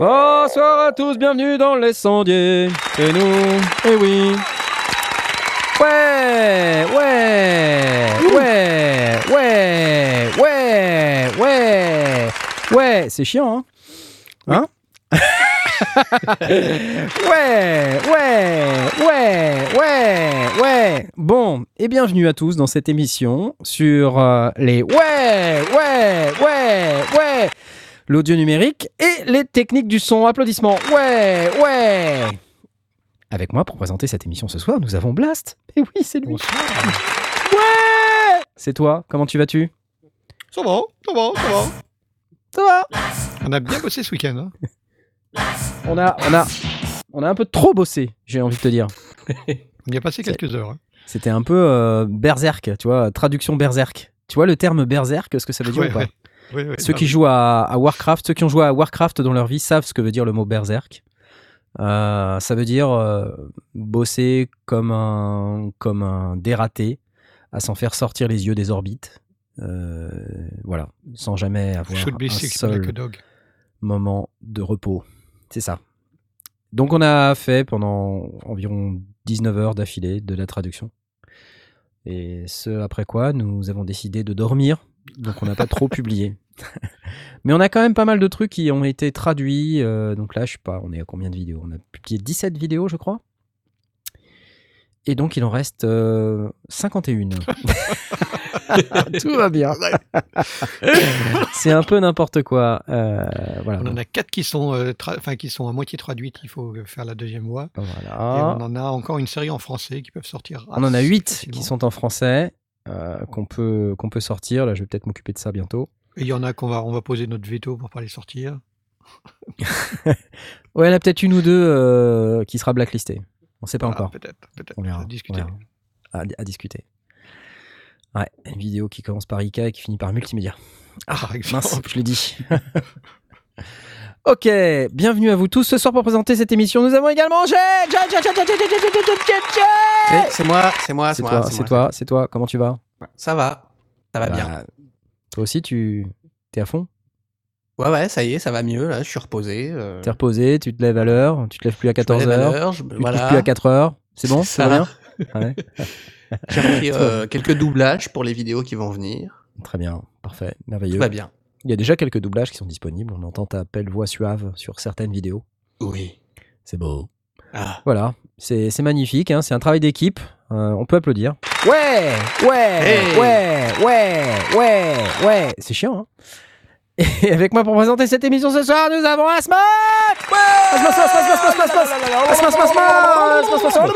Bonsoir à tous, bienvenue dans les sondiers. C'est nous, eh oui. Ouais, ouais, ouais, ouais, ouais, ouais, ouais, c'est chiant, hein Hein? Ouais, ouais, ouais, ouais, ouais. Bon, et bienvenue à tous dans cette émission sur euh, les ouais, ouais, ouais, ouais, l'audio numérique et les techniques du son. Applaudissements. Ouais, ouais. Avec moi pour présenter cette émission ce soir, nous avons Blast. Et oui, c'est lui. Ouais C'est toi, comment tu vas-tu? Ça va, ça va, ça va. Ça va On a bien bossé ce week-end. Hein. On a, on a, on a un peu trop bossé, j'ai envie de te dire. On y a passé quelques heures. hein. C'était un peu euh, berserk, tu vois, traduction berserk. Tu vois le terme berserk, ce que ça veut dire Ouais, ou pas? ouais. Ouais, ouais, Ceux qui oui. jouent à, à Warcraft, ceux qui ont joué à Warcraft dans leur vie savent ce que veut dire le mot berserk. Euh, ça veut dire euh, bosser comme un, comme un dératé, à s'en faire sortir les yeux des orbites. Euh, voilà, sans jamais avoir un like seul dog. moment de repos. C'est ça. Donc on a fait pendant environ 19 heures d'affilée de la traduction. Et ce après quoi nous avons décidé de dormir. Donc on n'a pas trop publié. Mais on a quand même pas mal de trucs qui ont été traduits. euh, donc là, je sais pas, on est à combien de vidéos? On a publié 17 vidéos, je crois. Et donc il en reste euh, 51. Tout va bien. C'est un peu n'importe quoi. Euh, voilà. On en a quatre qui sont, euh, qui sont à moitié traduites. Il faut euh, faire la deuxième voix. Et Voilà. on en a encore une série en français qui peuvent sortir. On en a assez 8 facilement. qui sont en français, euh, qu'on peut, qu'on peut sortir. Là, je vais peut-être m'occuper de ça bientôt. Et il y en a qu'on va, on va poser notre veto pour pas les sortir. Ouais, il y en a peut-être une ou deux euh, qui sera blacklistée. On sait pas Ah, encore. Peut-être, peut-être. On verra. à discuter. À, à discuter. Ouais, une vidéo qui commence par Ika et qui finit par multimédia. Ah, exemple. mince, je l'ai dit. Ok, bienvenue à vous tous. Ce soir pour présenter cette émission, nous avons également C'est moi, c'est moi, c'est moi. C'est toi, c'est toi. Comment tu vas? Ça va, ça va bah, bien. Toi aussi, tu es à fond? Ouais, ouais, ça y est, ça va mieux. Là, je suis reposé. Euh. T'es reposé, tu te lèves à l'heure, tu te lèves plus à 14h, tu te lèves plus à 4h. C'est bon Ça va bien? J'ai repris euh, quelques doublages pour les vidéos qui vont venir. Très bien, parfait, merveilleux. Tout va bien. Il y a déjà quelques doublages qui sont disponibles. On entend ta belle voix suave sur certaines vidéos. Oui. C'est beau. Ah. Voilà, c'est c'est magnifique, hein, c'est un travail d'équipe. Euh, on peut applaudir. Ouais, ouais, Hey. ouais, ouais, ouais, ouais. C'est chiant, hein Et avec moi pour présenter cette émission ce soir, nous avons Asma Asma, Asma, Asma, Asma, Asma, Asma, Asma, Asma, Asma, Asma, Asma, Asma, Asma.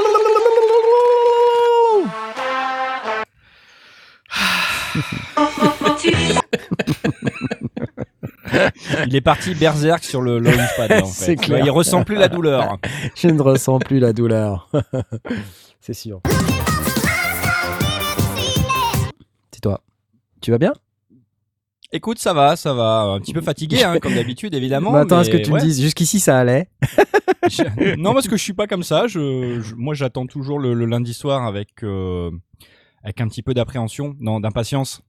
Il est parti berserk sur le launchpad. en fait. Clair. Il ressent plus la douleur. Je ne ressens plus la douleur. c'est sûr. C'est toi. Tu vas bien? Écoute, ça va, ça va. Un petit peu fatigué, hein, comme d'habitude, évidemment. Bah, Attends, à ce que tu ouais. me dises. Jusqu'ici, ça allait? Je- Non, parce que je suis pas comme ça. Je, je- moi, j'attends toujours le, le lundi soir avec euh, avec un petit peu d'appréhension, non, d'impatience.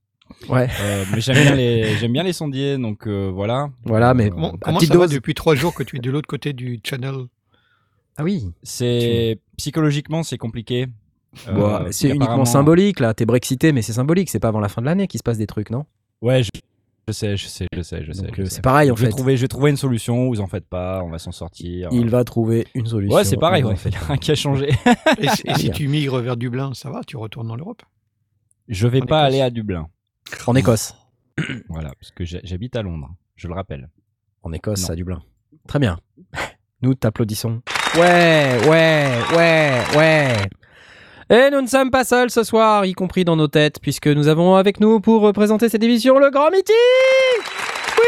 Ouais. Euh, mais j'aime bien les j'aime bien les sondiers, donc euh, voilà. Voilà, mais Comment, à comment ça va dose. depuis trois jours que tu es de l'autre côté du channel Ah oui. C'est psychologiquement, c'est compliqué. Euh, Bon, c'est uniquement apparemment- symbolique là. T'es brexité, mais c'est symbolique. C'est pas avant la fin de l'année qu'il se passe des trucs, non? Ouais, je, je sais, je sais, je sais, je sais. C'est pareil en je vais fait. trouver, je vais trouver une solution. Vous en faites pas, on va s'en sortir. Il va trouver une solution. Ouais, c'est pareil. Il va Ouais. en faire. Il y a rien qui a changé. Et, si- et si Bien. tu migres vers Dublin, ça va? Tu retournes dans l'Europe Je vais En pas Écosse. aller à Dublin. En Écosse. Voilà, parce que j'habite à Londres. Je le rappelle. En Écosse, Non. à Dublin. Très bien. Nous t'applaudissons. Ouais, ouais, ouais, ouais. Et nous ne sommes pas seuls ce soir, y compris dans nos têtes, puisque nous avons avec nous pour présenter cette émission le grand Mitty Oui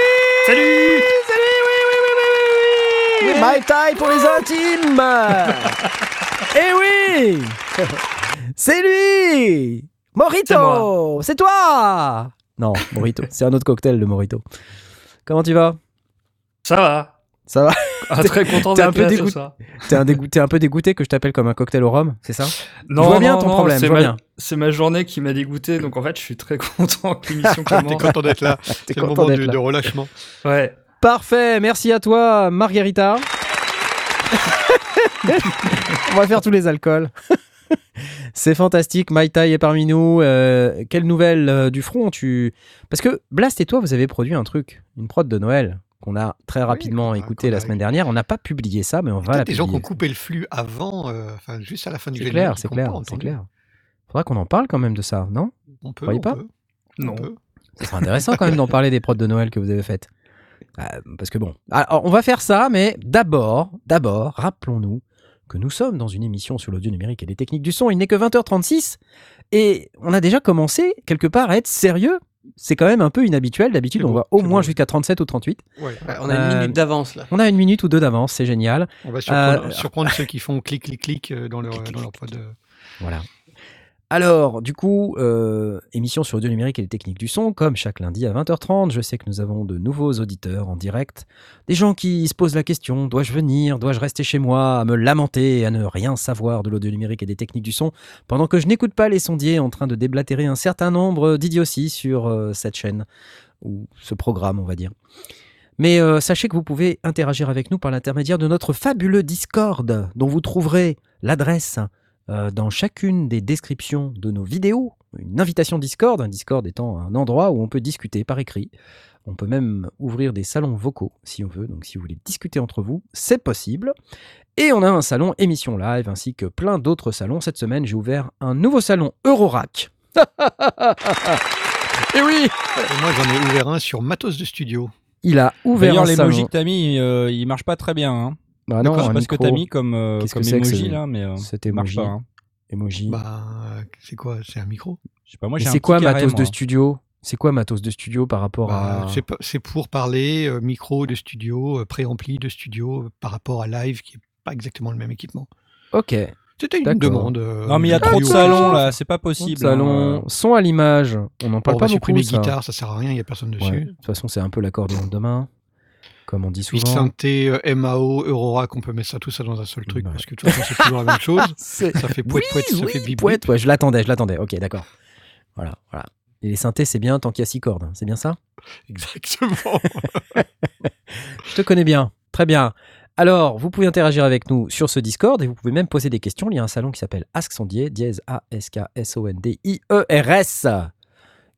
Salut Salut, oui, oui, oui, oui, oui, oui. My tie pour les intimes Eh oui C'est lui Morito C'est toi Non, Morito. C'est un autre cocktail, le Morito. Comment tu vas? Ça va. Ça va Ah, très content t'es un d'être peu là ce dégoûté. soir. T'es un, dégoût- t'es un peu dégoûté que je t'appelle comme un cocktail au rhum, c'est ça? Non, vois bien non, ton non, problème, c'est je ma- bien. C'est ma journée qui m'a dégoûté, donc en fait, je suis très content que l'émission T'es commence. content d'être là. T'es C'est le content moment de relâchement. Ouais. Parfait, merci à toi, Margarita. On va faire tous les alcools. C'est fantastique, Mai Tai est parmi nous. Euh, quelle nouvelle euh, du front tu Parce que Blast et toi, vous avez produit un truc, une prod de Noël qu'on a très rapidement écouté la semaine dernière. On n'a pas publié ça, mais on va la des gens qui publier. ont coupé le flux avant, euh, enfin juste à la fin du C'est clair, c'est clair, c'est clair. Faudra qu'on en parle quand même de ça, non? On peut, Croyez on pas? peut. Non. On peut. Ce serait intéressant quand même d'en parler des prods de Noël que vous avez faites. Euh, parce que bon, alors, on va faire ça, mais d'abord, d'abord, rappelons-nous que nous sommes dans une émission sur l'audio numérique et les techniques du son. Il n'est que 20h36 et on a déjà commencé quelque part à être sérieux. C'est quand même un peu inhabituel. D'habitude, on beau, va au moins jusqu'à 37 ou 38. Ouais. On a une Euh, minute d'avance là. On a une minute ou deux d'avance, c'est génial. On va surprendre, Euh, surprendre ceux qui font clic, clic, clic euh, dans leur, Clic, dans leur pod. euh. Voilà. Alors, du coup, euh, émission sur l'audio numérique et les techniques du son, comme chaque lundi à 20h30. Je sais que nous avons de nouveaux auditeurs en direct. Des gens qui se posent la question dois-je venir Dois-je rester chez moi à me lamenter à ne rien savoir de l'audio numérique et des techniques du son pendant que je n'écoute pas les sondiers en train de déblatérer un certain nombre d'idioties sur euh, cette chaîne ou ce programme, on va dire. Mais euh, sachez que vous pouvez interagir avec nous par l'intermédiaire de notre fabuleux Discord, dont vous trouverez l'adresse euh, dans chacune des descriptions de nos vidéos. Une invitation Discord, un Discord étant un endroit où on peut discuter par écrit. On peut même ouvrir des salons vocaux si on veut. Donc si vous voulez discuter entre vous, c'est possible. Et on a un salon émission live ainsi que plein d'autres salons. Cette semaine, j'ai ouvert un nouveau salon Eurorack. Et oui, Et moi, j'en ai ouvert un sur Matos de studio. il a ouvert un salon. l'emoji que t'as mis, euh, il marche pas très bien. Hein. Bah non, je sais un pas ce que t'as mis comme, euh, comme que emoji là, mais euh, cet il marche emoji pas. hein. Emoji. Bah, c'est quoi? C'est un micro? Je sais pas, moi Mais j'ai un c'est quoi matos de studio? C'est quoi matos de studio par rapport Bah, à c'est pour parler euh, micro de studio, euh, préampli de studio euh, par rapport à live qui est pas exactement le même équipement. Ok. C'était une demande. euh, Non, mais il y a trop de salons là, c'est pas possible. Salon, hein. son à l'image. On n'en parle on pas va beaucoup. supprimer guitare, ça sert à rien, il y a personne dessus. Ouais. De toute façon, c'est un peu l'accordéon de demain, comme on dit souvent. synthé, euh, MAO, Eurora, qu'on peut mettre ça tout ça dans un seul truc Ouais. parce que de toute façon c'est toujours la même chose. Ça fait pouet pouet, ça oui, fait bip ouais, je l'attendais, je l'attendais. Ok, d'accord. Voilà, voilà. Et les synthés, c'est bien tant qu'il y a six cordes, c'est bien ça? Exactement. Je te connais bien, très bien. Alors, vous pouvez interagir avec nous sur ce Discord et vous pouvez même poser des questions. Il y a un salon qui s'appelle Ask Sondier, dièse A-S-K-S-O-N-D-I-E-R-S,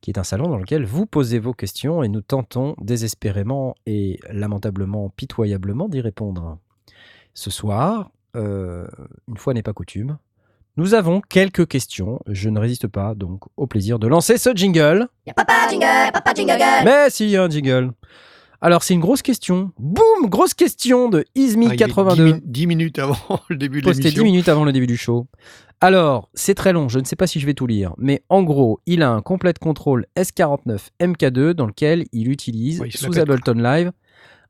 qui est un salon dans lequel vous posez vos questions et nous tentons désespérément et lamentablement, pitoyablement d'y répondre. Ce soir, euh, une fois n'est pas coutume, nous avons quelques questions. Je ne résiste pas donc au plaisir de lancer ce jingle. Papa jingle, papa jingle girl. Mais si, il y a un jingle. Alors, c'est une grosse question. Boum Grosse question de Ah, il est Ismi82. 10, min- 10 minutes avant le début de posté 10 l'émission. minutes avant le début du show. Alors, c'est très long, je ne sais pas si je vais tout lire, mais en gros, il a un complète contrôle S49 MK2 dans lequel il utilise, Ouais, il sous Ableton Live,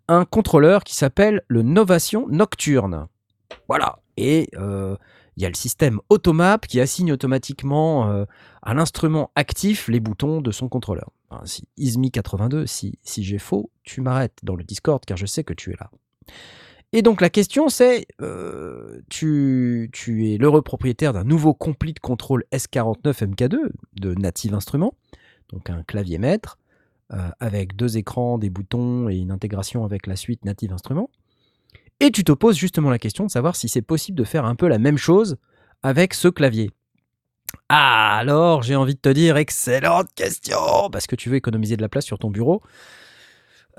un contrôleur qui s'appelle le Novation Nocturne. Voilà. Et euh, il y a le système Automap qui assigne automatiquement euh, à l'instrument actif les boutons de son contrôleur. Enfin, si Ismi82, si, si j'ai faux, tu m'arrêtes dans le Discord car je sais que tu es là. Et donc la question c'est, euh, tu, es l'heureux propriétaire d'un nouveau Complete Control S49 MK2 de Native Instruments, donc un clavier maître, euh, avec deux écrans, des boutons et une intégration avec la suite Native Instruments. Et tu te poses justement la question de savoir si c'est possible de faire un peu la même chose avec ce clavier. Ah, alors j'ai envie de te dire, excellente question, parce que tu veux économiser de la place sur ton bureau.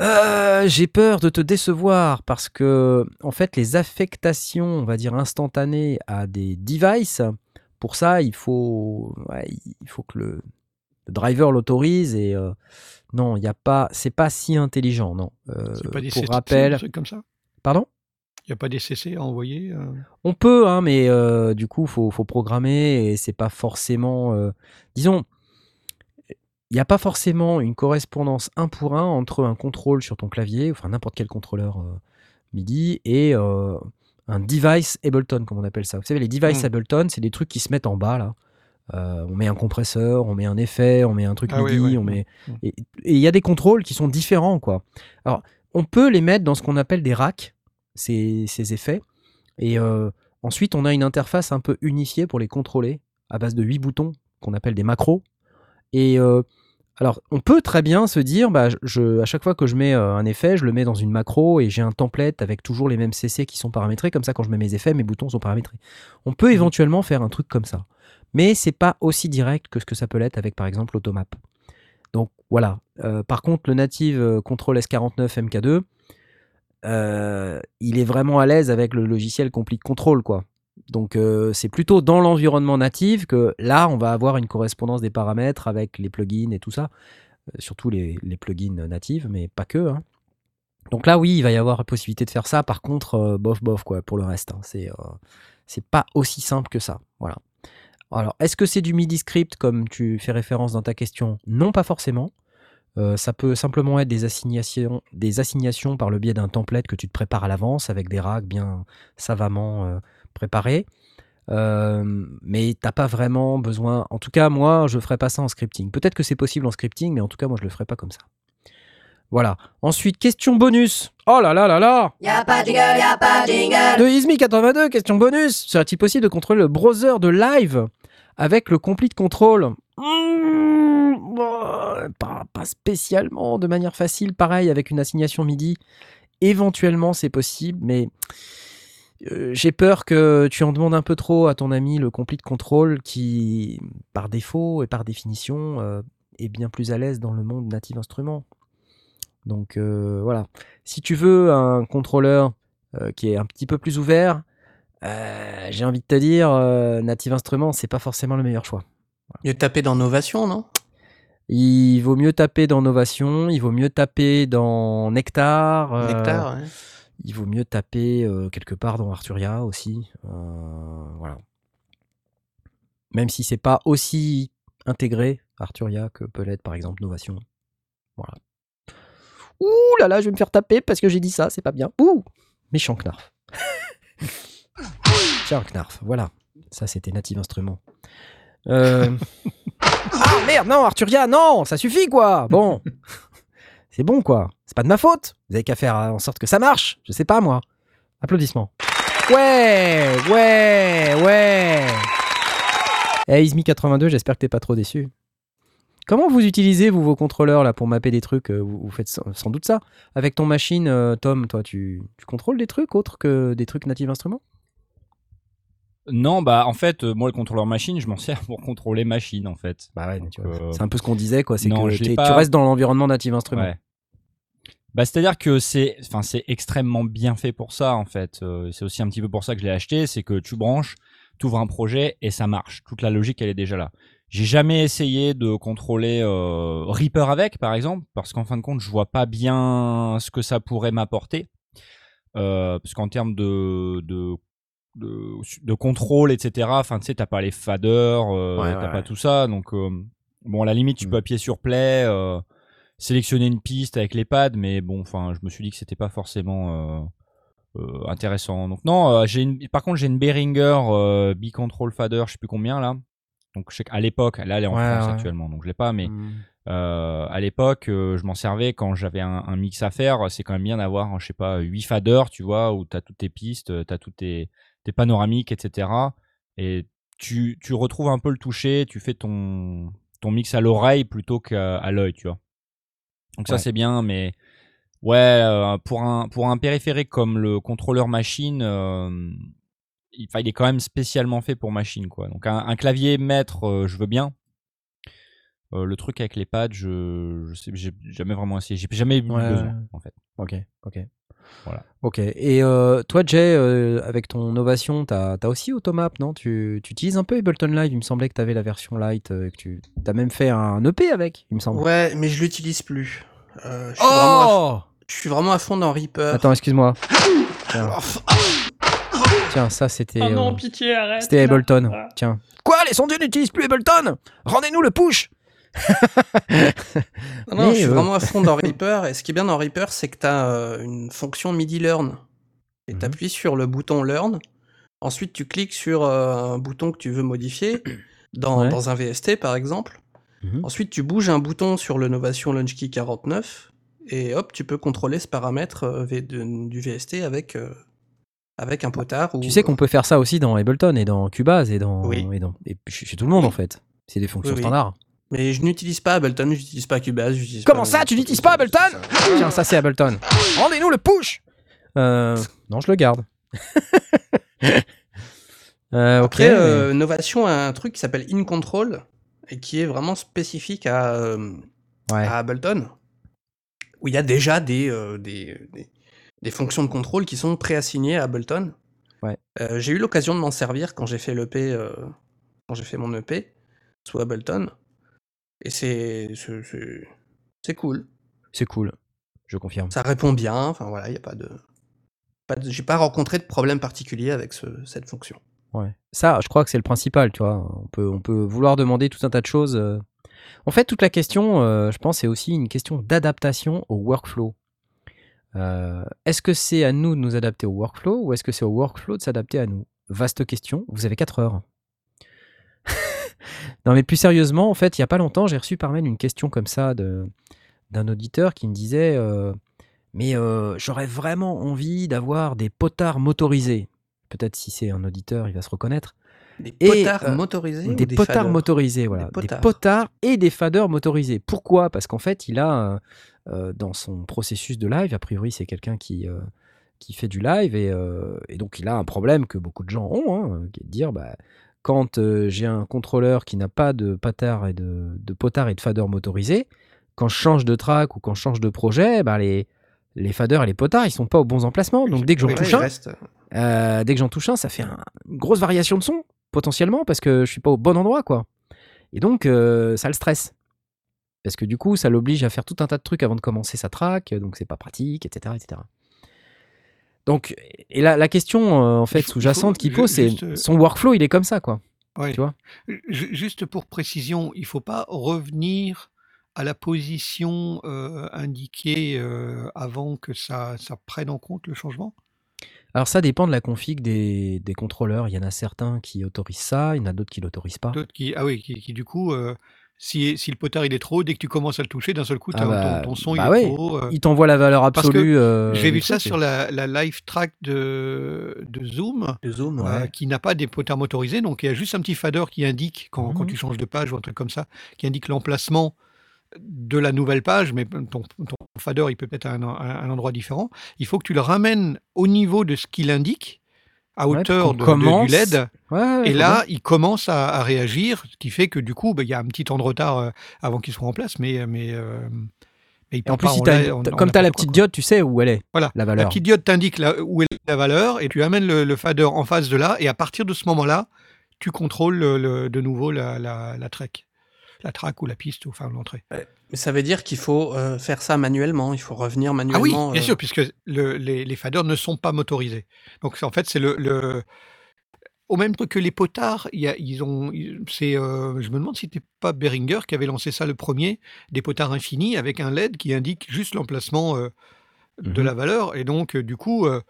Euh, j'ai peur de te décevoir parce que, en fait, les affectations, on va dire instantanées à des devices, pour ça, il faut, ouais, il faut que le, le driver l'autorise et euh, non, il n'y a pas, c'est pas si intelligent, non. Euh, pas des pour CC, rappel, comme ça? Pardon? Il n'y a pas des CC à envoyer euh? On peut, hein, mais euh, du coup, faut, faut programmer et c'est pas forcément. euh, disons, il n'y a pas forcément une correspondance un pour un entre un contrôle sur ton clavier, enfin n'importe quel contrôleur euh, MIDI, et euh, un device Ableton, comme on appelle ça. Vous savez, les devices Mm. Ableton, c'est des trucs qui se mettent en bas, là. Euh, on met un compresseur, on met un effet, on met un truc Ah oui, MIDI, ouais. on met... Mm. Et il y a des contrôles qui sont différents, quoi. Alors, on peut les mettre dans ce qu'on appelle des racks, ces, ces effets. Et ensuite, on a une interface un peu unifiée pour les contrôler, à base de 8 boutons, qu'on appelle des macros. Et alors, on peut très bien se dire, bah, je- à chaque fois que je mets euh, un effet, je le mets dans une macro et j'ai un template avec toujours les mêmes CC qui sont paramétrés. Comme ça, quand je mets mes effets, mes boutons sont paramétrés. On peut éventuellement faire un truc comme ça. Mais c'est pas aussi direct que ce que ça peut l'être avec, par exemple, l'automap. Donc voilà. Euh, par contre, le native Control S49 MK2, euh, il est vraiment à l'aise avec le logiciel Complete Control, quoi. Donc euh, c'est plutôt dans l'environnement native que là, on va avoir une correspondance des paramètres avec les plugins et tout ça. Euh, surtout les, plugins natives, mais pas que. hein. Donc là, oui, il va y avoir possibilité de faire ça. Par contre, euh, bof, bof, quoi, pour le reste. hein. C'est pas aussi simple que ça. Voilà. Alors, est-ce que c'est du MIDI script comme tu fais référence dans ta question? Non, pas forcément. Ça peut simplement être des assignations, par le biais d'un template que tu te prépares à l'avance avec des racks bien savamment préparés. Euh, mais t'as pas vraiment besoin. En tout cas, moi, je ferai pas ça en scripting. Peut-être que c'est possible en scripting, mais en tout cas, moi, je le ferai pas comme ça. Voilà. Ensuite, question bonus. Oh là là là là Y'a pas de jingle, y'a pas jingle. de Ismi82, question bonus. Serait-il possible de contrôler le browser de live avec le complete control Mmh, pas, pas spécialement de manière facile, pareil, avec une assignation MIDI. Éventuellement, c'est possible, mais j'ai peur que tu en demandes un peu trop à ton ami le complete control qui, par défaut et par définition, euh, est bien plus à l'aise dans le monde native instrument. Donc euh, voilà. Si tu veux un contrôleur euh, qui est un petit peu plus ouvert, euh, j'ai envie de te dire, euh, Native Instruments, c'est pas forcément le meilleur choix. Mieux taper dans Novation, non? Il vaut mieux taper dans Novation, il vaut mieux taper dans Nectar, euh, Nectar, ouais. Il vaut mieux taper euh, quelque part dans Arturia aussi. euh, voilà. Même si c'est pas aussi intégré Arturia que peut l'être par exemple Novation. Voilà. Ouh là là, je vais me faire taper parce que j'ai dit ça, c'est pas bien. Ouh Méchant Knarf. Tiens, Knarf, voilà. Ça, c'était Native Instruments. Euh... ah merde, non, Arturia, non, ça suffit quoi. Bon, c'est bon quoi. C'est pas de ma faute. Vous avez qu'à faire en sorte que ça marche. Je sais pas moi. Applaudissements. Ouais, ouais, ouais. Eh, Ismi82, j'espère que t'es pas trop déçu. Comment vous utilisez vous vos contrôleurs là pour mapper des trucs euh, vous, faites sans, sans doute ça avec ton machine, euh, Tom. Toi, tu, tu contrôles des trucs autres que des trucs native instruments Non, bah en fait, euh, moi le contrôleur machine, je m'en sers pour contrôler machine en fait. Bah ouais, Donc, tu vois, euh, c'est un peu ce qu'on disait quoi. C'est que pas- tu restes dans l'environnement native instrument. Ouais. Bah, c'est-à-dire que c'est, enfin, c'est extrêmement bien fait pour ça, en fait. Euh, c'est aussi un petit peu pour ça que je l'ai acheté, c'est que tu branches, tu ouvres un projet et ça marche. Toute la logique, elle est déjà là. J'ai jamais essayé de contrôler euh, Reaper avec, par exemple, parce qu'en fin de compte, je vois pas bien ce que ça pourrait m'apporter. Euh, parce qu'en termes de, de, de, de contrôle, etc., enfin, tu sais, t'as pas les faders, euh, Ouais, t'as ouais, pas ouais. tout ça. Donc, euh, bon, à la limite, tu Mm. peux appuyer sur play. euh, sélectionner une piste avec les pads, mais bon, enfin, je me suis dit que c'était pas forcément intéressant. Donc non, j'ai une, par contre j'ai une Behringer B-Control Fader, je sais plus combien là. Donc je sais qu'à l'époque, là elle est en France actuellement, donc je l'ai pas, mais Mm. euh, à l'époque, euh, je m'en servais quand j'avais un, un mix à faire. C'est quand même bien d'avoir, je sais pas, 8 faders, tu vois, où tu as toutes tes pistes, tu as toutes tes, tes panoramiques, etc. Et tu, tu retrouves un peu le toucher, tu fais ton, ton mix à l'oreille plutôt qu'à l'œil, tu vois. Donc ça c'est bien, mais ouais, euh, pour, un, pour un périphérique comme le contrôleur machine, euh, il, il est quand même spécialement fait pour machine, quoi. Donc un, un clavier maître, euh, je veux bien. Euh, le truc avec les pads, je, je sais, j'ai jamais vraiment essayé. J'ai jamais eu Ouais, besoin, en fait. Ok, ok. Voilà. Ok. Et euh, toi, Jay, euh, avec ton Novation, t'as as aussi Automap, non? Tu, tu utilises un peu Ableton Live. Il me semblait que t'avais la version light, euh, que tu as même fait un EP avec, il me semble. Ouais, mais je l'utilise plus. Euh, je, suis vraiment à, Oh je suis vraiment à fond dans Reaper. Attends, excuse-moi. Tiens. Tiens, ça c'était. Oh non, euh, pitié, arrête. C'était. Ableton. Voilà. Tiens. Quoi? Les sondiers n'utilisent plus Ableton? Rendez-nous le push Non, non, Mais, je suis euh, vraiment à fond dans Reaper. Et ce qui est bien dans Reaper, c'est que tu as une fonction MIDI Learn. Et Mhm. tu appuies sur le bouton Learn. Ensuite, tu cliques sur euh, un bouton que tu veux modifier, dans, Ouais. dans un VST par exemple. Mhm. Ensuite, tu bouges un bouton sur le Novation Launch Key 49, et hop, tu peux contrôler ce paramètre euh, de- du VST avec, euh, avec un potard. Ou, Tu sais qu'on peut faire ça aussi dans Ableton et dans Cubase et dans, Oui. et dans et chez tout le monde Oui. en fait. C'est des fonctions oui. standards. Mais je n'utilise pas Ableton, j'utilise pas Cubase. j'utilise Comment pas- ça, tu n'utilises pas Ableton Tiens, ça c'est Ableton. Rendez-nous le push. Euh, non, je le garde. Euh, ok. Après, mais- euh, Novation a un truc qui s'appelle In Control, et qui est vraiment spécifique à, euh, ouais. à Ableton, où il y a déjà des, euh, des, des, des fonctions de contrôle qui sont préassignées à Ableton. Ouais. Euh, j'ai eu l'occasion de m'en servir quand j'ai fait l'EP, euh, quand j'ai fait mon EP sous Ableton, et c'est c'est- cool. C'est cool. Je confirme. Ça répond bien. Enfin voilà, il y a pas de, pas de j'ai pas rencontré de problème particulier avec ce- cette fonction. Ouais. Ça, je crois que c'est le principal, tu vois. On peut, on peut vouloir demander tout un tas de choses. euh. En fait, toute la question, euh, je pense, c'est aussi une question d'adaptation au workflow. Euh, est-ce que c'est à nous de nous adapter au workflow ou est-ce que c'est au workflow de s'adapter à nous? Vaste question. Vous avez 4 heures. Non, mais plus sérieusement, en fait, il n'y a pas longtemps, j'ai reçu par mail une question comme ça de- d'un auditeur qui me disait euh, Mais euh, j'aurais vraiment envie d'avoir des potards motorisés. Peut-être si c'est un auditeur, il va se reconnaître. Des Et, potards euh, motorisés Des, des potards motorisés, voilà. Des Des potards. et des faders motorisés. Pourquoi? Parce qu'en fait, il a, dans son processus de live, a priori, c'est quelqu'un qui, qui fait du live, et, euh, et donc il a un problème que beaucoup de gens ont, hein, qui est de dire, bah, quand euh, j'ai un contrôleur qui n'a pas de potard et de, de potard et de fader motorisés, quand je change de track ou quand je change de projet, bah, les, les faders et les potards, ils sont pas aux bons emplacements. Donc dès que j'en touche un, reste- euh, dès que j'en touche un, ça fait un- une grosse variation de son, potentiellement, parce que je suis pas au bon endroit, quoi. Et donc, euh, ça le stresse. Parce que du coup, ça l'oblige à faire tout un tas de trucs avant de commencer sa track, donc c'est pas pratique, etc. etc. Donc, et la, la question, euh, en fait, sous-jacente il qu'il pose, c'est juste, euh, son workflow, il est comme ça, quoi. Ouais. Tu vois? Ju- Juste pour précision, il faut pas revenir à la position euh, indiquée euh, avant que ça, ça prenne en compte le changement? Alors, ça dépend de la config des, des contrôleurs. Il y en a certains qui autorisent ça, il y en a d'autres qui l'autorisent pas. D'autres qui, ah oui, qui, qui, du coup, si, si le potard il est trop haut, dès que tu commences à le toucher, d'un seul coup, Ah bah, ton, ton son bah il ouais. est trop haut. euh. Il t'envoie la valeur absolue. euh, J'ai vu ça sur la, la live track de, de Zoom. Euh, ouais. qui n'a pas des potards motorisés, donc il y a juste un petit fader qui indique, quand, quand Mhm. tu changes de page ou un truc comme ça, qui indique l'emplacement de la nouvelle page, mais ton, ton fader, il peut être à un endroit différent. Il faut que tu le ramènes au niveau de ce qu'il indique, à Ouais, hauteur de- de- commence- du LED. Ouais, ouais, Et là, bien. il commence à, à réagir, ce qui fait que du coup, bah, il y a un petit temps de retard euh, avant qu'il soit en place, mais, mais, euh, mais il Et part en plus, si comme tu as la petite quoi. diode, tu sais où elle est, Voilà. la La valeur. petite diode t'indique où est la valeur et tu amènes le, le fader en face de là et à partir de ce moment-là, tu contrôles le- le- de nouveau la, la, la track, la track ou la piste, enfin l'entrée. Mais ça veut dire qu'il faut euh, faire ça manuellement, il faut revenir Ah oui, manuellement. bien euh, sûr, puisque le- les, les faders ne sont pas motorisés. Donc en fait, c'est le, le- au même truc que les potards, il y a- ils ont, c'est, euh, je me demande si c'était pas Behringer qui avait lancé ça le premier, des potards infinis avec un LED qui indique juste l'emplacement euh, de Mhm. la valeur. Et donc, euh, du coup, euh,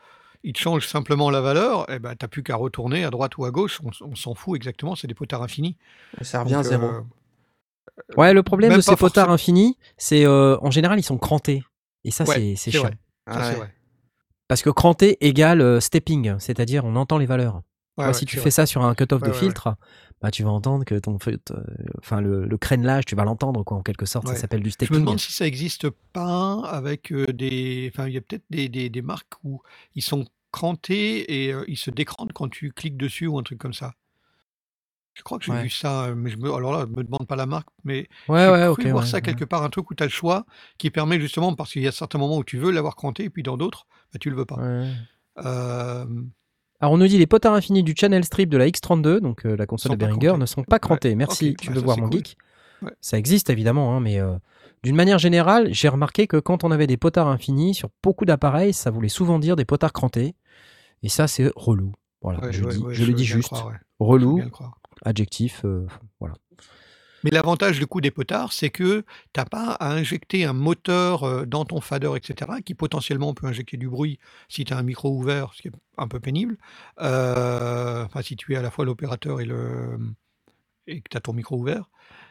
il te change simplement la valeur, et ben, t'as plus qu'à retourner à droite ou à gauche, on, s'en fout exactement, c'est des potards infinis. Ça revient à zéro. Euh, Ouais, le problème Même de ces potards forcément. infinis, c'est euh, en général ils sont crantés. Et ça, Ouais, c'est- c'est c'est chiant. vrai. ça, Ah c'est ouais. vrai. Parce que cranté égale euh, stepping, c'est-à-dire on entend les valeurs. Ouais, ouais, si tu fais vrai. ça sur un cutoff Ouais, de ouais, filtre, bah, tu vas entendre que ton, enfin le, le crénelage, tu vas l'entendre quoi, en quelque sorte. Ouais. Ça s'appelle du Je me stepping. demande si ça existe pas avec euh, des. Enfin, il y a peut-être des, des- des marques où ils sont crantés et euh, ils se décrantent quand tu cliques dessus ou un truc comme ça. Je crois que j'ai Ouais. vu ça, euh, mais je me, alors là, je me demande pas la marque, mais Ouais, j'ai ouais, cru voir ça ouais. quelque part, un truc où tu as le choix qui permet justement, parce qu'il y a certains moments où tu veux l'avoir cranté et puis dans d'autres, bah, tu le veux pas. Ouais. Alors on nous dit les potards infinis du channel strip de la X32, donc euh, la console Sont de pas Behringer, crantés. ne sont pas crantés. Merci, tu bah veux ça, voir c'est mon cool. geek. Ouais. Ça existe évidemment, hein, mais euh, d'une manière générale, j'ai remarqué que quand on avait des potards infinis sur beaucoup d'appareils, ça voulait souvent dire des potards crantés. Et ça, c'est relou. Voilà, ouais, je, ouais, dis, ouais, je le veux dis bien juste. croire, ouais. Je veux Relou, bien le croire. Adjectif, euh, voilà. Mais l'avantage du coup des potards, c'est que tu n'as pas à injecter un moteur euh, dans ton fader, etc., qui potentiellement peut injecter du bruit si tu as un micro ouvert, ce qui est un peu pénible. Euh, Enfin, si tu es à la fois l'opérateur et le et que tu as ton micro ouvert.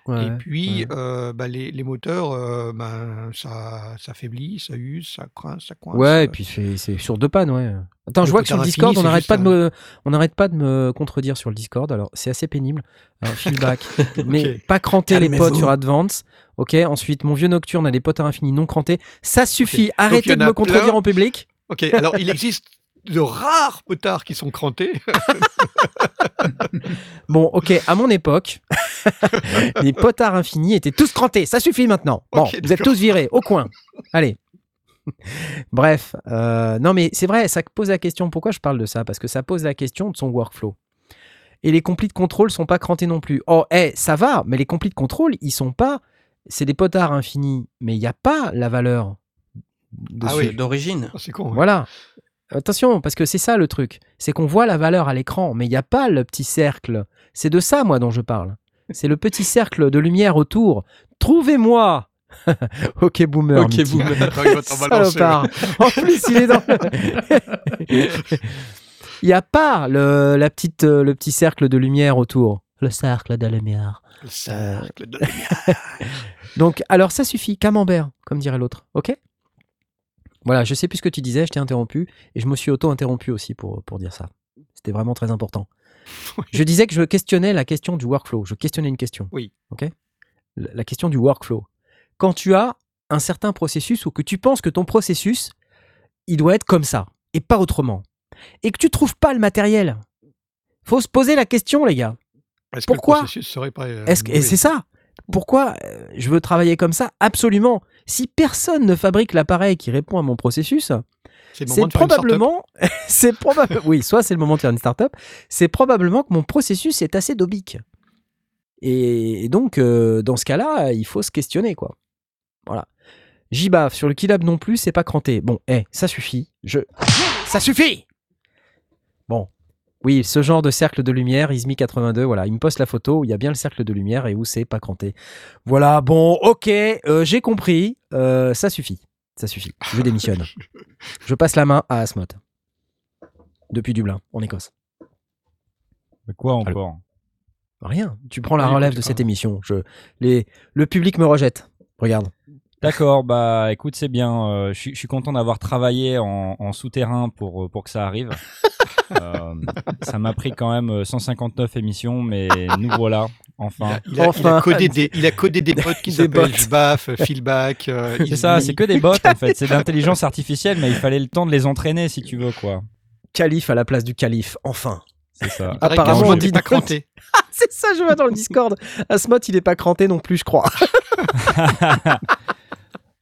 Ouais, et puis, ouais. euh, bah, les, les moteurs, euh, ben, ça, ça faiblit, ça use, ça coince, ça coince. Ouais, et puis c'est c'est sur deux pannes, ouais. Attends, Le je vois que sur le Discord, infini, on c'est n'arrête juste pas de un- me, on n'arrête pas de me contredire sur le Discord. Alors c'est assez pénible. Alors, feedback, mais pas cranter les potes sur Advance. Ok? Ensuite, mon vieux Nocturne a des potes à infini non crantés. Ça suffit. Donc, Arrêtez il y en de a me contredire plein. en public. Ok, alors il existe de rares potards qui sont crantés. Bon, ok. À mon époque, les potards infinis étaient tous crantés. Ça suffit maintenant. Bon, vous êtes tous virés au coin. Allez. Bref, euh, non mais c'est vrai, ça pose la question. Pourquoi je parle de ça? Parce que ça pose la question de son workflow. Et les complis de contrôle sont pas crantés non plus. Oh, eh, ça va, mais les complis de contrôle, ils sont pas. C'est des potards infinis, mais il n'y a pas la valeur. Ah oui. D'origine. Oh, c'est con. ouais. Voilà. Attention, parce que c'est ça le truc. C'est qu'on voit la valeur à l'écran, mais il n'y a pas le petit cercle. C'est de ça, moi, dont je parle. C'est le petit cercle de lumière autour. Trouvez-moi Ok, boomer. Ok, boomer. Salopard. En plus, il est dans. Il n'y a pas le, la petite, euh, le petit cercle de lumière autour. Le cercle de lumière. Le cercle de lumière. Donc, alors ça suffit, camembert, comme dirait l'autre. Ok? Voilà, je sais plus ce que tu disais, je t'ai interrompu et je me suis auto-interrompu aussi pour, pour dire ça. C'était vraiment très important. Je disais que je questionnais la question du workflow. Je questionnais une question. Oui. Ok? La question du workflow. Quand tu as un certain processus ou que tu penses que ton processus, il doit être comme ça et pas autrement, et que tu trouves pas le matériel, faut se poser la question, les gars. Est-ce Pourquoi que le processus serait pas. euh, Est-ce que, et c'est ça. Pourquoi euh, je veux travailler comme ça? Absolument. Si personne ne fabrique l'appareil qui répond à mon processus, C'est probablement, c'est oui, soit c'est le moment de faire une startup, c'est probablement que mon processus est assez dobique. Et, et donc, euh, dans ce cas-là, il faut se questionner, quoi. Voilà. J'y bave. Sur le Keylab non plus, c'est pas cranté. Bon, eh, ça suffit. Je, ça suffit. Bon. Oui, ce genre de cercle de lumière, Ismi82, voilà, il me poste la photo où il y a bien le cercle de lumière et où c'est pas cranté. Voilà, bon, ok, euh, j'ai compris, euh, ça suffit, ça suffit, je démissionne. je passe la main à Asmot. Depuis Dublin, en Écosse. Mais quoi encore? Rien, tu prends la Oui, relève de cette ah. émission. Je, les, le public me rejette. Regarde. D'accord, bah écoute, c'est bien. euh, je suis- je suis content d'avoir travaillé en, en souterrain pour, euh, pour que ça arrive. Euh, ça m'a pris quand même euh, 159 émissions, mais nous voilà, enfin. Il a, il a Enfin. codé des, il a codé des bots qui Des s'appellent bots. Jbaf, Feelback. euh, C'est ça, c'est que des bots en fait. C'est de l'intelligence artificielle, mais il fallait le temps de les entraîner si tu veux, quoi. Calife à la place du calife, enfin. C'est ça. Il Apparemment, on n'est dit pas cranté. C'est ça, je vois dans le Discord. Asmot, il est pas cranté non plus, je crois.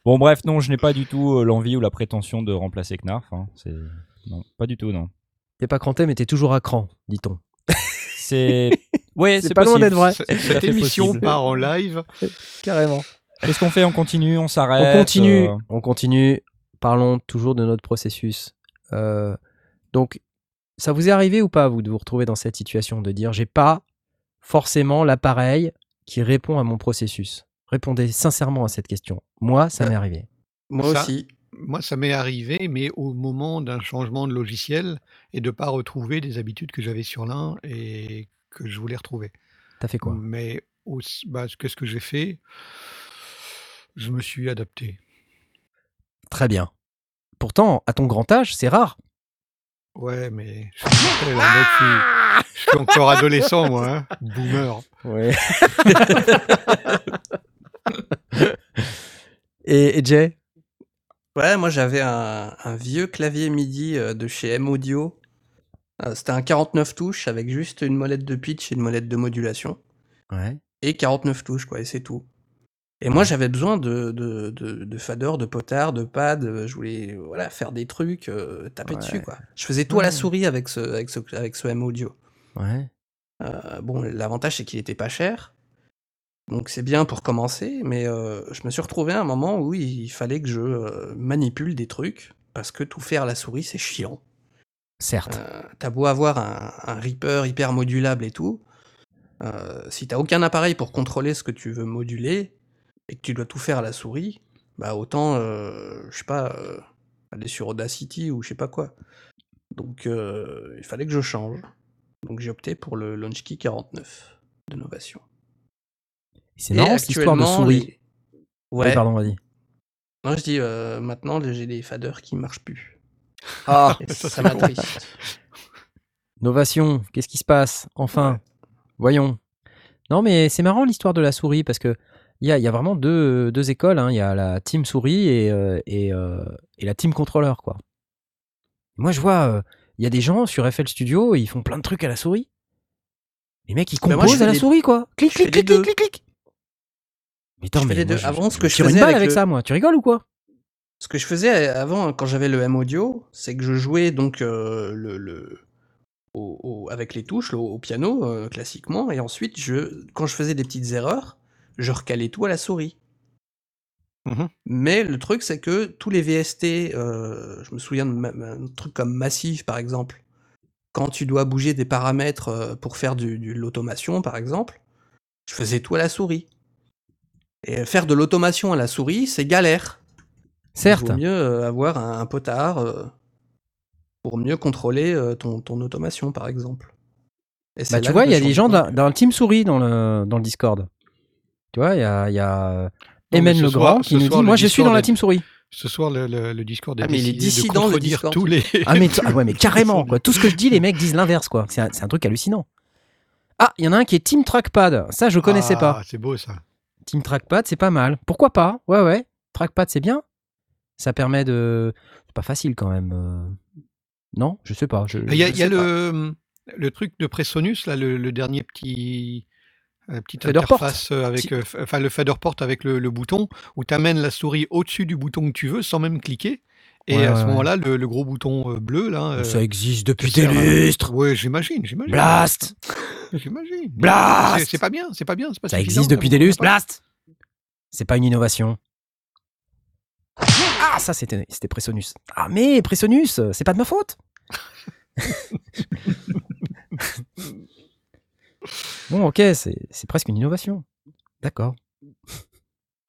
Bon, bref, non, je n'ai pas du tout euh, l'envie ou la prétention de remplacer Knarf. hein. C'est non, pas du tout, non. T'es pas cranté, mais t'es toujours à cran, dit-on. C'est ouais, C'est c'est pas loin possible. d'être vrai. C'est Cette émission possible. part en live. Carrément. Qu'est-ce qu'on fait? On continue On s'arrête On continue, euh, on continue. Parlons toujours de notre processus. Euh, donc, ça vous est arrivé ou pas, vous, de vous retrouver dans cette situation de dire j'ai pas forcément l'appareil qui répond à mon processus? Répondez sincèrement à cette question. Moi, ça Euh, m'est arrivé. Moi Ça- aussi. Moi, ça m'est arrivé, mais au moment d'un changement de logiciel et de ne pas retrouver des habitudes que j'avais sur l'un et que je voulais retrouver. T'as fait quoi? Mais aussi, bah, qu'est-ce que j'ai fait Je me suis adapté. Très bien. Pourtant, à ton grand âge, c'est rare. Ouais, mais je suis, mortel, hein, donc je suis- je suis encore adolescent, moi. hein. Boomer. Ouais. et, et Jay? Ouais, moi j'avais un, un vieux clavier MIDI euh, de chez M Audio. Euh, C'était un 49 touches avec juste une molette de pitch et une molette de modulation. Ouais. Et 49 touches, quoi, et c'est tout. Et moi j'avais besoin de, de, de, de fader, de potard, de pad. euh, Je voulais voilà, faire des trucs, euh, taper Ouais. dessus, quoi. Je faisais tout à la souris avec ce, avec ce, avec ce M Audio. Ouais. Euh, bon, l'avantage c'est qu'il était pas cher. Donc c'est bien pour commencer, mais euh, je me suis retrouvé à un moment où il fallait que je euh, manipule des trucs, parce que tout faire à la souris c'est chiant. Certes. Euh, T'as beau avoir un, un Reaper hyper modulable et tout, si t'as aucun appareil pour contrôler ce que tu veux moduler et que tu dois tout faire à la souris, bah autant, je sais pas, aller sur Audacity ou je sais pas quoi. Donc il fallait que je change. Donc j'ai opté pour le Launchkey 49 de Novation. C'est marrant cette histoire de souris. les- Ouais. pardon, vas-y. Non, je dis euh, maintenant j'ai des faders qui marchent plus. Ah, Ça, m'attriste. Novation, qu'est-ce qui se passe? Enfin, voyons. Non, mais c'est marrant l'histoire de la souris parce que il y y a vraiment deux, deux écoles. hein. Il y a la team souris et, euh, et, euh, et la team contrôleur, quoi. Moi, je vois, il y a des gens sur FL Studio, ils font plein de trucs à la souris. Les mecs, ils moi, composent fais à la souris, quoi. Clic, clic, clic, clic, clic, clic. Mais attends, mais moi, deux. je- Avant, ce que je tire une faisais balle avec le- ça, moi. Tu rigoles ou quoi? Ce que je faisais avant, quand j'avais le M Audio, c'est que je jouais donc euh, le, le- au- au- avec les touches, au, piano, euh, classiquement, et ensuite, je, quand je faisais des petites erreurs, je recalais tout à la souris. Mhm. Mais le truc, c'est que tous les VST, euh, je me souviens d'un truc comme Massive, par exemple, quand tu dois bouger des paramètres pour faire de l'automation, par exemple, je faisais tout à la souris. Et faire de l'automation à la souris, c'est galère. Certes. Il vaut mieux euh, avoir un, un potard euh, pour mieux contrôler euh, ton, ton automation, par exemple. Et Bah, tu vois, il y a des gens dans, le team souris dans le, dans le Discord. Tu vois, il y a, y a Emen Legrand qui nous soir, dit Moi, je suis dans la est- team souris. Ce soir, le, le- le Discord a Ah, mais les décidé de dissidents, le tous les. Ah, mais, ah ouais, mais carrément, quoi. Tout ce que je dis, les mecs disent l'inverse, quoi. C'est un, c'est un truc hallucinant. Ah, il y en a un qui est Team Trackpad. Ça, je connaissais Ah, pas. C'est beau ça. Team Trackpad, c'est pas mal. Pourquoi pas? Ouais, ouais. Trackpad, c'est bien. Ça permet de. C'est pas facile quand même. euh. Non, je sais pas. je- Il y a, il y le, le truc de Presonus, là, le, le dernier petit. euh, petite Fader port. interface euh, avec Si. euh, enfin le avec le, le bouton où tu amènes la souris au-dessus du bouton que tu veux sans même cliquer et Ouais, à ce ouais. moment-là le, le gros bouton euh, bleu là euh, Ça existe depuis des lustres. ouais j'imagine j'imagine Blast j'imagine Blast C'est- pas bien c'est pas bien pas Ça existe depuis des on- on lustres. Blast C'est pas une innovation. Ah, ça, c'était Presonus. Ah, mais Presonus, c'est pas de ma faute. bon, ok, c'est presque une innovation. D'accord.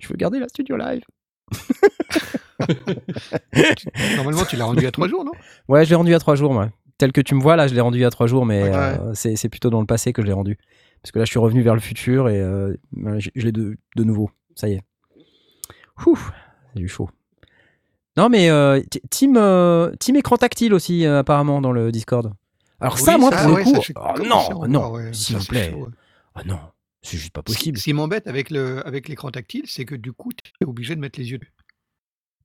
Je veux garder la studio live. normalement tu l'as rendu à trois jours non? Ouais, je l'ai rendu à trois jours, moi. Tel que tu me vois, là, je l'ai rendu à trois jours, mais Ouais. euh, c'est plutôt dans le passé que je l'ai rendu. Parce que là, je suis revenu vers le futur et euh, je, je l'ai de, de nouveau. Ça y est. Ouh, c'est du chaud. Non, mais euh, team, euh, team écran tactile aussi, apparemment, dans le Discord. Alors ça, Oui, moi, ça, pour ouais, le coup, ça, oh, non, non, s'il ça, vous plaît. Ah non, c'est juste pas possible. Ce qui m'embête avec le avec l'écran tactile, c'est que du coup, tu es obligé de mettre les yeux dessus.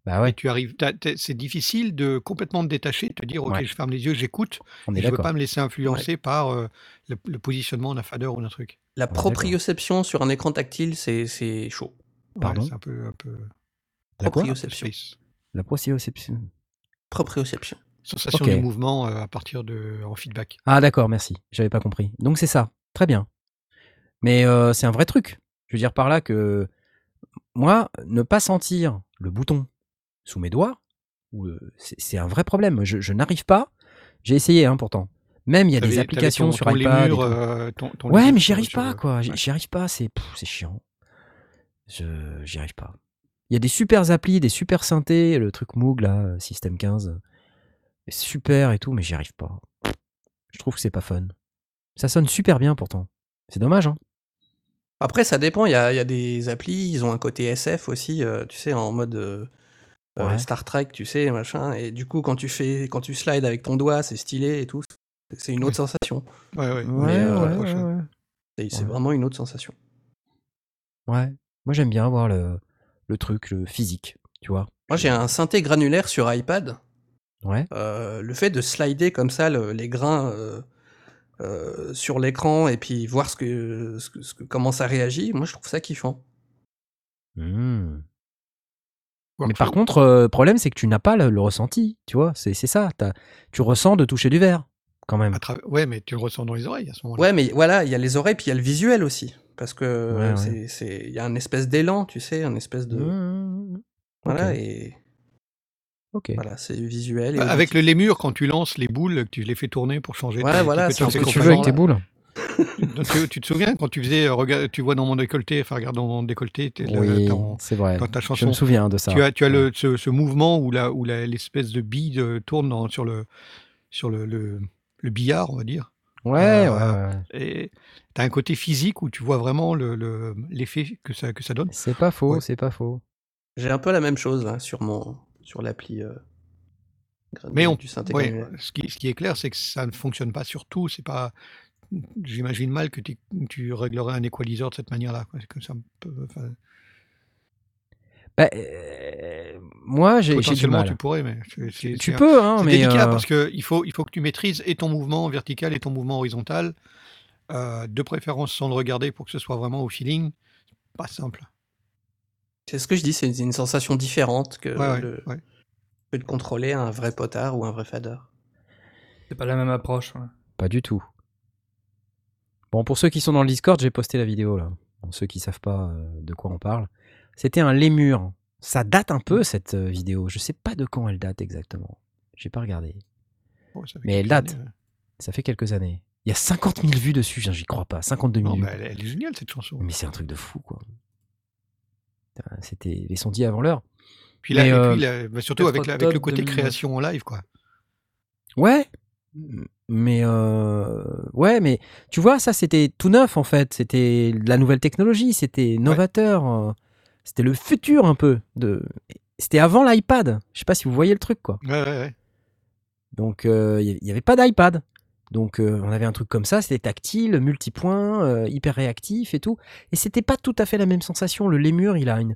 Bah Et ouais, tu arrives, c'est difficile de complètement te détacher, de te dire, ok, Ouais. je ferme les yeux, j'écoute, on et est je veux d'accord. pas me laisser influencer par euh, le, le positionnement d'un fader ou d'un truc. La proprioception sur un écran tactile, c'est c'est chaud. Ouais, Pardon? c'est un peu, un peu La Proprioception. space. La proprioception. Proprioception. Sensation Ok. du mouvement euh, à partir de en feedback. Ah d'accord, merci. J'avais pas compris. Donc c'est ça. Très bien. Mais euh, c'est un vrai truc. Je veux dire par là que moi, ne pas sentir le bouton sous mes doigts, le- c'est un vrai problème. Je, je n'arrive pas. J'ai essayé hein, pourtant. Même il y a des applications ton- sur ton iPad. euh, ton- ton ouais, mais j'y arrive sur, pas euh, quoi. J'y arrive pas. C'est c'est chiant. Je j'y arrive pas. Il y a des super applis, des super synthés, le truc Moog là, euh, System 15. C'est super et tout, mais j'y arrive pas. Je trouve que c'est pas fun. Ça sonne super bien pourtant. C'est dommage, hein. Après, ça dépend. Il y a, il y a des applis, ils ont un côté SF aussi, euh, tu sais, en mode euh, euh, Ouais. Star Trek, tu sais, machin. Et du coup, quand tu fais, quand tu slides avec ton doigt, c'est stylé et tout. C'est une autre sensation. Ouais, ouais. Ouais, euh, ouais, prochain. ouais, ouais. C'est vraiment une autre sensation. Ouais. Moi j'aime bien voir le, le truc, le physique, tu vois. Moi, j'ai un synthé granulaire sur iPad. Ouais. Euh, le fait de slider comme ça le- les grains euh, euh, sur l'écran et puis voir ce que, ce que- ce que- comment ça réagit, moi je trouve ça kiffant. Hmm. Mais par contre, euh, le problème c'est que tu n'as pas le, le ressenti, tu vois. C'est ça. Tu ressens de toucher du verre, quand même. Travers- Ouais, mais tu le ressens dans les oreilles à ce moment-là. Ouais, mais voilà, il y a les oreilles puis il y a le visuel aussi. Parce que Ouais, ouais. il y a un espèce d'élan, tu sais, un espèce de. Hmm. Voilà, Ok. et Ok. voilà, c'est visuel. Et Bah, Avec le lémur, quand tu lances les boules, que tu les fais tourner pour changer. Ouais, voilà, c'est Ce que tu veux avec tes là. boules? Donc, tu, tu te souviens quand tu faisais, euh, regarde, tu vois dans mon décolleté, enfin regarde dans mon décolleté, Oui, c'est vrai. dans ta Je chanson, me souviens de ça. tu as, tu as le, ce, ce mouvement où la, où l'espèce de bille euh, tourne dans- sur le, sur le, le, le billard, on va dire. Ouais, Euh, ouais, ouais. Et tu as un côté physique où tu vois vraiment le- le- l'effet que ça, que ça donne. C'est pas faux, Ouais. c'est pas faux. J'ai un peu la même chose là, sur mon sur l'appli euh, Mais on, du ouais, ce, qui, ce qui est clair, c'est que ça ne fonctionne pas sur tout. C'est pas, j'imagine mal que tu, tu réglerais un équaliseur de cette manière-là. que ça peut- Bah, euh, moi, j'ai du potentiellement, mal. tu pourrais, mais Tu peux, hein, c'est mais délicat euh, parce que il faut, il faut que tu maîtrises et ton mouvement vertical et ton mouvement horizontal, euh, de préférence sans le regarder pour que ce soit vraiment au feeling. Pas simple. C'est ce que je dis, c'est une sensation différente que, Ouais, ouais, le- ouais. que de contrôler un vrai potard ou un vrai fader. C'est pas la même approche. ouais. pas du tout. Bon, pour ceux qui sont dans le Discord, j'ai posté la vidéo là. Pour ceux qui savent pas euh, de quoi on parle, c'était un lémur. Ça date un peu cette euh, vidéo. Je sais pas de quand elle date exactement. J'ai pas regardé. Mais elle date. années, ouais. Ça fait quelques années. Il y a 50 000 vues dessus, j'y crois pas. 52 000 Non, vues. elle, elle est géniale cette chanson. Mais c'est un truc de fou, quoi. C'était les sondiers avant l'heure. Puis là, et euh, puis là, bah, surtout avec, la- avec le côté 2009. création en live, quoi. Ouais. Mais euh, ouais, mais tu vois, ça c'était tout neuf en fait. C'était de la nouvelle technologie, c'était novateur, euh, c'était le futur un peu. De... C'était avant l'iPad. Je sais pas si vous voyez le truc quoi. Ouais. Donc euh, il n'y avait pas d'iPad. Donc euh, on avait un truc comme ça, c'était tactile, multipoint, hyper réactif et tout. Et c'était pas tout à fait la même sensation. Le lémur, il a une,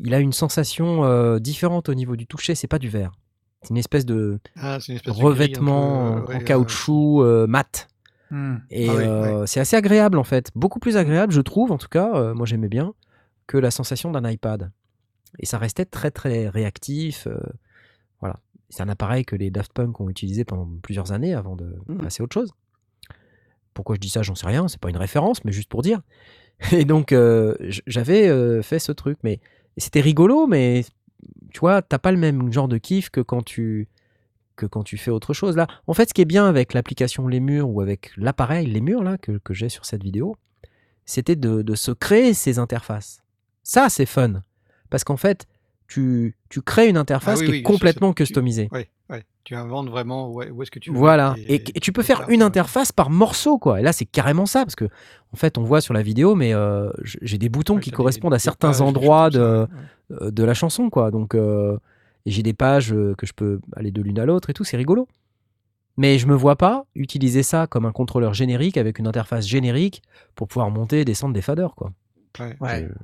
il a une sensation différente au niveau du toucher. C'est pas du verre. C'est une espèce de Ah, une espèce revêtement peu, en ouais, caoutchouc euh, mat. Hmm. Et Ah oui, euh, c'est assez agréable en fait, beaucoup plus agréable je trouve en tout cas, euh, moi j'aimais bien, que la sensation d'un iPad. Et ça restait très très réactif, euh, voilà. C'est un appareil que les Daft Punk ont utilisé pendant plusieurs années avant de Mhm. passer à autre chose. Pourquoi je dis ça, j'en sais rien, c'est pas une référence, mais juste pour dire. Et donc euh, j'avais euh, fait ce truc, mais c'était rigolo, mais tu vois, t'as pas le même genre de kiff que quand tu que quand tu fais autre chose. Là, en fait, ce qui est bien avec l'application Lemur ou avec l'appareil Lemur là que, que j'ai sur cette vidéo, c'était de, de se créer ces interfaces. Ça, c'est fun. Parce qu'en fait, tu, tu crées une interface Ah oui, qui oui, est complètement customisée. Ouais. Tu inventes vraiment où, est-ce que tu veux. Voilà. Et, tu peux faire une interface par morceau, quoi. Et là, c'est carrément ça, parce que, en fait, on voit sur la vidéo, mais euh, j'ai des boutons Ouais, qui des- correspondent à des certains pages, endroits ça, de, ouais. euh, de la chanson, quoi. Donc, euh, et j'ai des pages que je peux aller de l'une à l'autre et tout, c'est rigolo. Mais je me vois pas utiliser ça comme un contrôleur générique avec une interface générique pour pouvoir monter et descendre des faders, quoi. Ouais. Ouais. Je-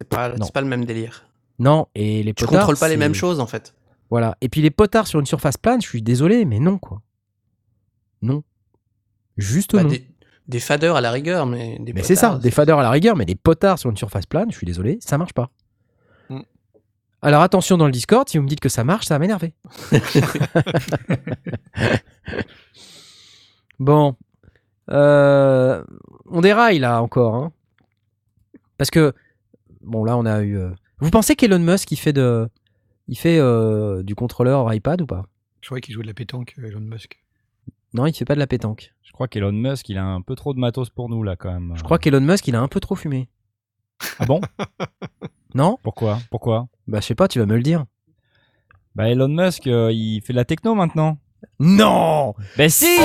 C'est pas, le même délire. Non, et les Tu potards. contrôles pas les mêmes choses en fait. Voilà. Et puis les potards sur une surface plane, je suis désolé, mais non, quoi. Non. Juste Bah, non. des, des faders à la rigueur, mais des Mais c'est ça, des faders à la rigueur, mais des potards sur une surface plane, je suis désolé, ça marche pas. Mm. Alors attention dans le Discord, si vous me dites que ça marche, ça va m'énerver. bon. Euh, on déraille là encore. hein. Parce que, bon là on a eu... euh, Vous pensez qu'Elon Musk il fait, de... il fait euh, du contrôleur iPad ou pas? Je croyais qu'il jouait de la pétanque, euh, Elon Musk. Non, il fait pas de la pétanque. Je crois qu'Elon Musk, il a un peu trop de matos pour nous, là, quand même. Je crois qu'Elon Musk il a un peu trop fumé. Ah bon? Non? Pourquoi? Pourquoi? Bah je sais pas, tu vas me le dire. Bah, Elon Musk, euh, il fait de la techno maintenant. Non Bah si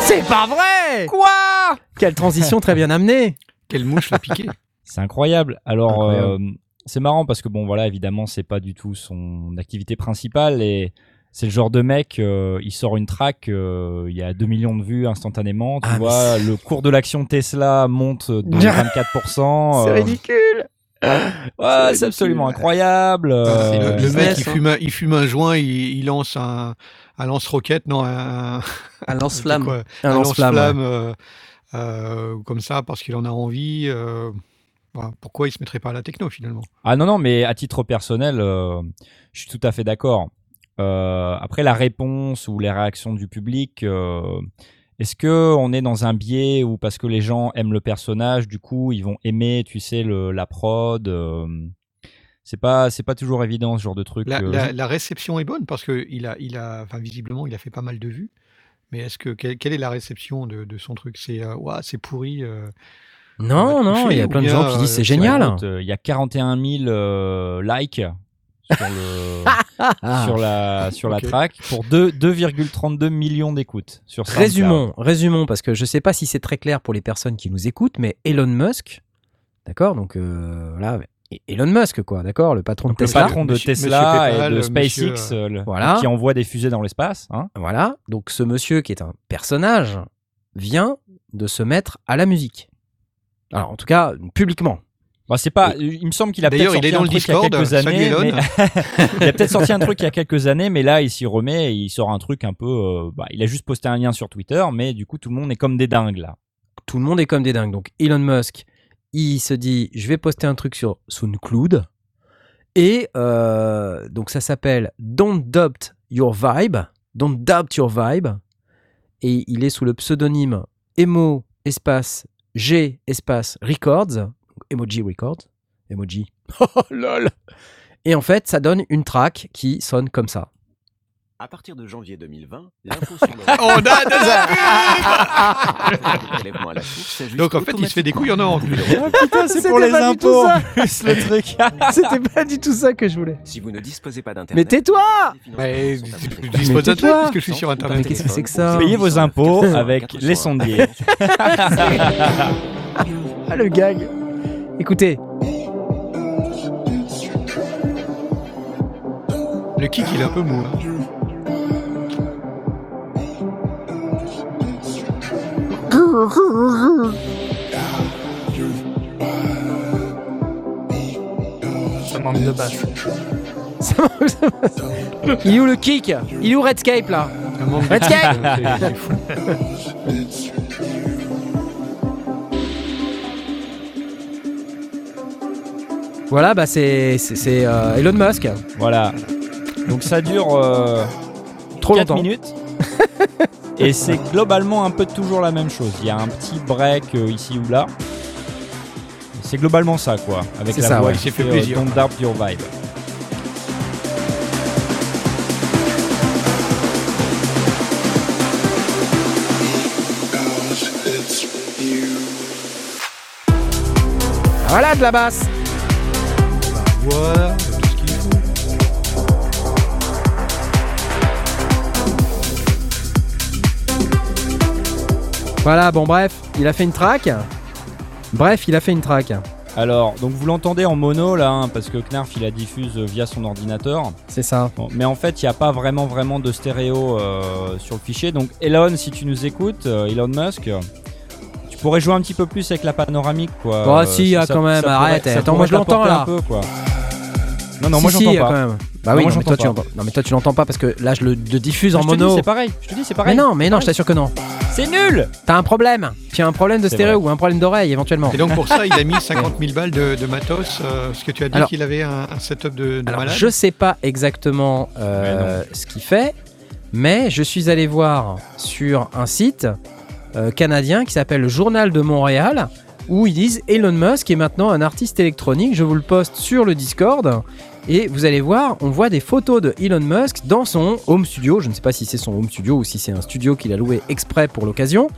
C'est pas vrai Quoi? Quelle transition très bien amenée Quelle mouche l'a piqué C'est incroyable. Alors, Incroyable. euh, c'est marrant parce que bon, voilà, évidemment, c'est pas du tout son activité principale et c'est le genre de mec, euh, il sort une track, euh, il y a 2 millions de vues instantanément. Tu Ah, vois, le cours de l'action Tesla monte de 24%. euh, ridicule ouais, c'est absolument incroyable. euh, C'est le, mec, il hein. fume, un, il fume un joint, il, il lance un, un lance-roquette, non, un, Un lance-flamme. Un lance-flamme. euh, euh, comme ça, parce qu'il en a envie. Pourquoi il se mettrait pas à la techno finalement? Ah non, non, mais à titre personnel, euh, je suis tout à fait d'accord. Euh, après, la réponse ou les réactions du public, euh, est-ce que on est dans un biais ou parce que les gens aiment le personnage, du coup, ils vont aimer, tu sais, le, la prod C'est pas, c'est pas toujours évident ce genre de truc. la, la- je- la réception est bonne parce que il a, il a, enfin, visiblement, il a fait pas mal de vues. Mais est-ce que quelle, quelle est la réception de, de son truc? C'est euh, c'est pourri. euh, Non, non, il y a plein de gens qui euh, disent c'est c'est génial. Euh, Il y a 41 000 euh, likes sur, le, Ah. sur la, sur la track pour deux- 2,32 millions d'écoutes sur SoundCloud. Résumons, résumons, parce que je sais pas si c'est très clair pour les personnes qui nous écoutent, mais Elon Musk, d'accord, donc euh, voilà, Elon Musk, quoi, d'accord, le patron Donc de le Tesla. patron de Monsieur- Tesla Monsieur et de euh, SpaceX monsieur, euh, le- Voilà. qui envoie des fusées dans l'espace. Hein. Voilà, donc ce monsieur qui est un personnage vient de se mettre à la musique. Alors en tout cas, publiquement. Bah, c'est pas. Il me semble qu'il a peut-être D'ailleurs, il sorti est dans un le truc il y a quelques années. Mais- il a peut-être sorti un truc il y a quelques années, mais là il s'y remet et il sort un truc un peu. euh, bah, il a juste posté un lien sur Twitter, mais du coup tout le monde est comme des dingues là. Tout le monde est comme des dingues. Donc Elon Musk, il se dit, je vais poster un truc sur SoundCloud. Et euh, donc ça s'appelle Don't Doubt Your Vibe. Don't Doubt Your Vibe. Et il est sous le pseudonyme Emo espace G espace Records. Emoji Records. Emoji. Oh lol. Et en fait, ça donne une track qui sonne comme ça. À partir de janvier 2020, l'impôt sur le On a de Le prélèvement à la source s'ajuste Donc en fait, il se fait des couilles en or en plus. putain, c'est pour les impôts en plus le truc. C'était pas du tout ça que je voulais. Si vous ne disposez pas d'internet, Mais tais-toi Mais je dispose tais-toi. d'internet parce que je suis sur internet. Mais qu'est-ce que c'est que ça Payez vos impôts avec les sondiers. Ah, le gag. Écoutez, Le kick, il est un peu mou. hein. Ça manque de basse. il est où le kick Il est où Redscape là manque Redscape. Voilà, bah c'est c'est- c'est, euh, Elon Musk. Voilà. Donc ça dure euh, Trop 4 longtemps. minutes. Et c'est globalement un peu toujours la même chose. Il y a un petit break euh, ici ou là. C'est globalement ça, quoi. Avec la ça, voix ouais. qui fait fait, plaisir. euh, Don't doubt your vibe. Voilà de la basse. Voilà, bon bref, il a fait une track. Bref, il a fait une track. Alors, donc vous l'entendez en mono là, hein, parce que Knarf il la diffuse euh, via son ordinateur. C'est ça. Bon, mais en fait, il n'y a pas vraiment vraiment de stéréo euh, sur le fichier. Donc Elon, si tu nous écoutes, euh, Elon Musk, tu pourrais jouer un petit peu plus avec la panoramique, quoi. Bah, Euh, si, ça- ça- quand même, ça arrête, pourrait- attends, moi, je l'entends, là. Un peu, quoi. Non, non, Si, moi si, j'entends quand pas. même. Bah Non, oui, moi, non, mais toi, j'entends tu pas. l'entends. Non, mais toi tu l'entends pas parce que là je le, le diffuse en Je te dis, mono. c'est pareil. Je te dis, c'est mais pareil. non, mais non, je t'assure que non. C'est nul. T'as un problème. Tu as un problème de stéréo vrai. ou un problème d'oreille éventuellement. Et donc pour ça, il a mis 50 000 balles de, de matos, euh, parce que tu as dit Alors- qu'il avait un, un setup de, de Alors, malade. je sais pas exactement euh, ce qu'il fait, mais je suis allé voir sur un site euh, canadien qui s'appelle le Journal de Montréal, où ils disent Elon Musk est maintenant un artiste électronique. Je vous le poste sur le Discord. Et vous allez voir, on voit des photos de Elon Musk dans son home studio. Je ne sais pas si c'est son home studio ou si c'est un studio qu'il a loué exprès pour l'occasion.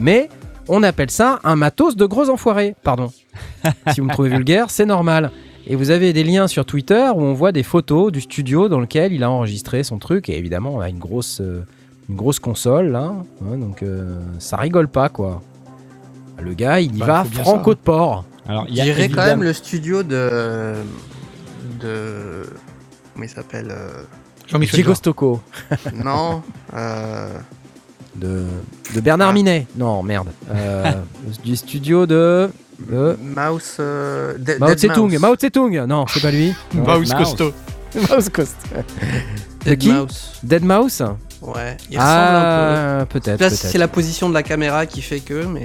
Mais on appelle ça un matos de gros enfoirés. Pardon. si vous me trouvez vulgaire, c'est normal. Et vous avez des liens sur Twitter où on voit des photos du studio dans lequel il a enregistré son truc. Et évidemment, on a une grosse, euh, une grosse console là. Ouais, donc euh, ça rigole pas quoi. Le gars, il y Bah, va franco ça. de port. Alors, il y a quand même le studio de. De. Comment il s'appelle euh, Jean-Michel Diego. Stocco. Non. euh, De, de Bernard Ah. Minet. Non, merde. Euh, du studio de. de Mouse. euh, De- Mao Dead Tse-tung. Mouse. Mao Tse-tung. Non, c'est pas lui. Mouse Mouse. costaud. Mouse Coast. De Dead qui Mouse. Dead Mouse Ouais. Il un Ah, peu. peut-être. Là, c'est la position de la caméra qui fait que, mais.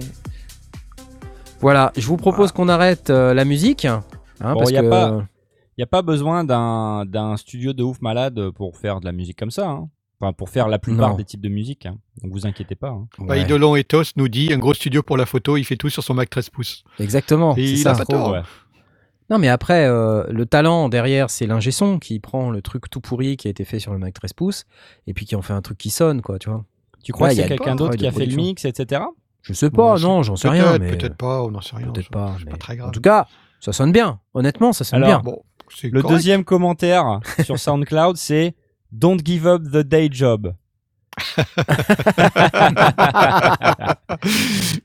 Voilà, je vous propose qu'on arrête euh, la musique. hein, Bon, parce y a que... pas- n'y a pas besoin d'un d'un studio de ouf malade pour faire de la musique comme ça. hein. Enfin, pour faire la plupart Non. des types de musique. hein. Donc vous inquiétez pas. hein. Bah, Ouais, Idolon Ethos nous dit un gros studio pour la photo, il fait tout sur son Mac 13 pouces. Exactement. Et il ça. a pas tort. ouais. Non, mais après, euh, le talent derrière, c'est l'ingé son qui prend le truc tout pourri qui a été fait sur le Mac 13 pouces et puis qui en fait un truc qui sonne, quoi, tu vois. Tu crois Ouais, que y a c'est quelqu'un un d'autre qui a fait le mix, etc. Je sais pas, non, j'en sais rien. Peut-être, mais- peut-être pas, on n'en sait rien. Peut-être pas. C'est mais- pas très grave. En tout cas, ça sonne bien. Honnêtement, ça sonne Alors, bien. Bon, Le correct. deuxième commentaire sur SoundCloud, c'est Don't give up the day job.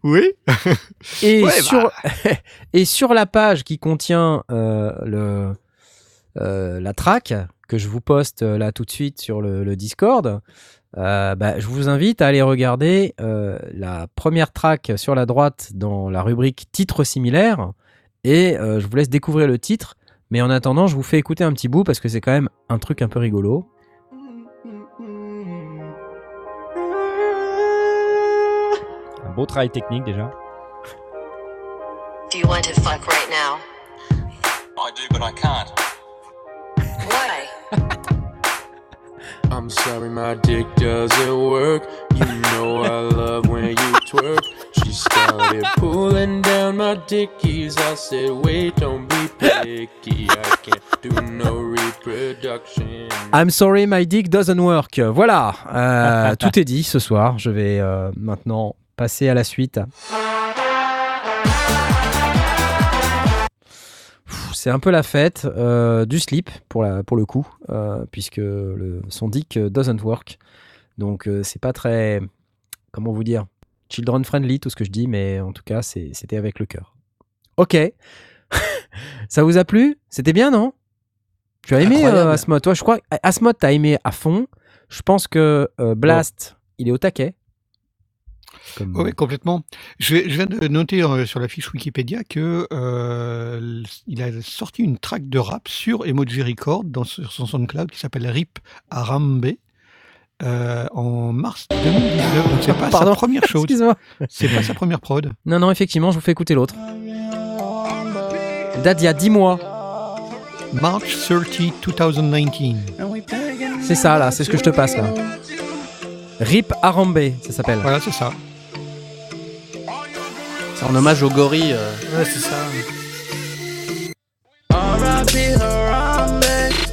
oui. Et, Ouais, sur, et sur la page qui contient euh, le, euh, la track que je vous poste euh, là tout de suite sur le, le Discord, euh, bah, je vous invite à aller regarder euh, la première track sur la droite dans la rubrique titre similaire et euh, je vous laisse découvrir le titre. Mais en attendant, je vous fais écouter un petit bout parce que c'est quand même un truc un peu rigolo. Un beau travail technique déjà. Do you want to fuck right now? I do, but I can't. Why? I'm sorry my dick doesn't work. You know I love when you twerk. She started pulling down my dickies. I said, wait, don't be picky. I can't do no reproduction. I'm sorry, my dick doesn't work. Voilà, euh, tout est dit ce soir. Je vais euh, maintenant passer à la suite. C'est un peu la fête euh, du slip pour, la, pour le coup, euh, puisque le, son dick doesn't work. Donc euh, c'est pas très, comment vous dire, children friendly tout ce que je dis, mais en tout cas c'était avec le cœur. Ok, ça vous a plu? C'était bien, non? Tu as aimé euh, Asmod Toi, je crois Asmod t'as aimé à fond. Je pense que euh, Blast, il est au taquet. Comme- Oui, complètement. Je, viens de noter euh, sur la fiche Wikipédia que euh, il a sorti une track de rap sur Emoji Record dans, sur son SoundCloud qui s'appelle Rip Arambe euh, en mars 2019. Donc c'est pas Pardon. sa première chose. C'est pas sa première prod. Non, non, effectivement, je vous fais écouter l'autre. Date d'il y a 10 mois. March 30, 2019. C'est ça, là, c'est ce que je te passe, là. Rip Arambe, ça s'appelle. Voilà, c'est ça. C'est en hommage au gorille. euh. Ouais, c'est ça. R.I.P. Harambe,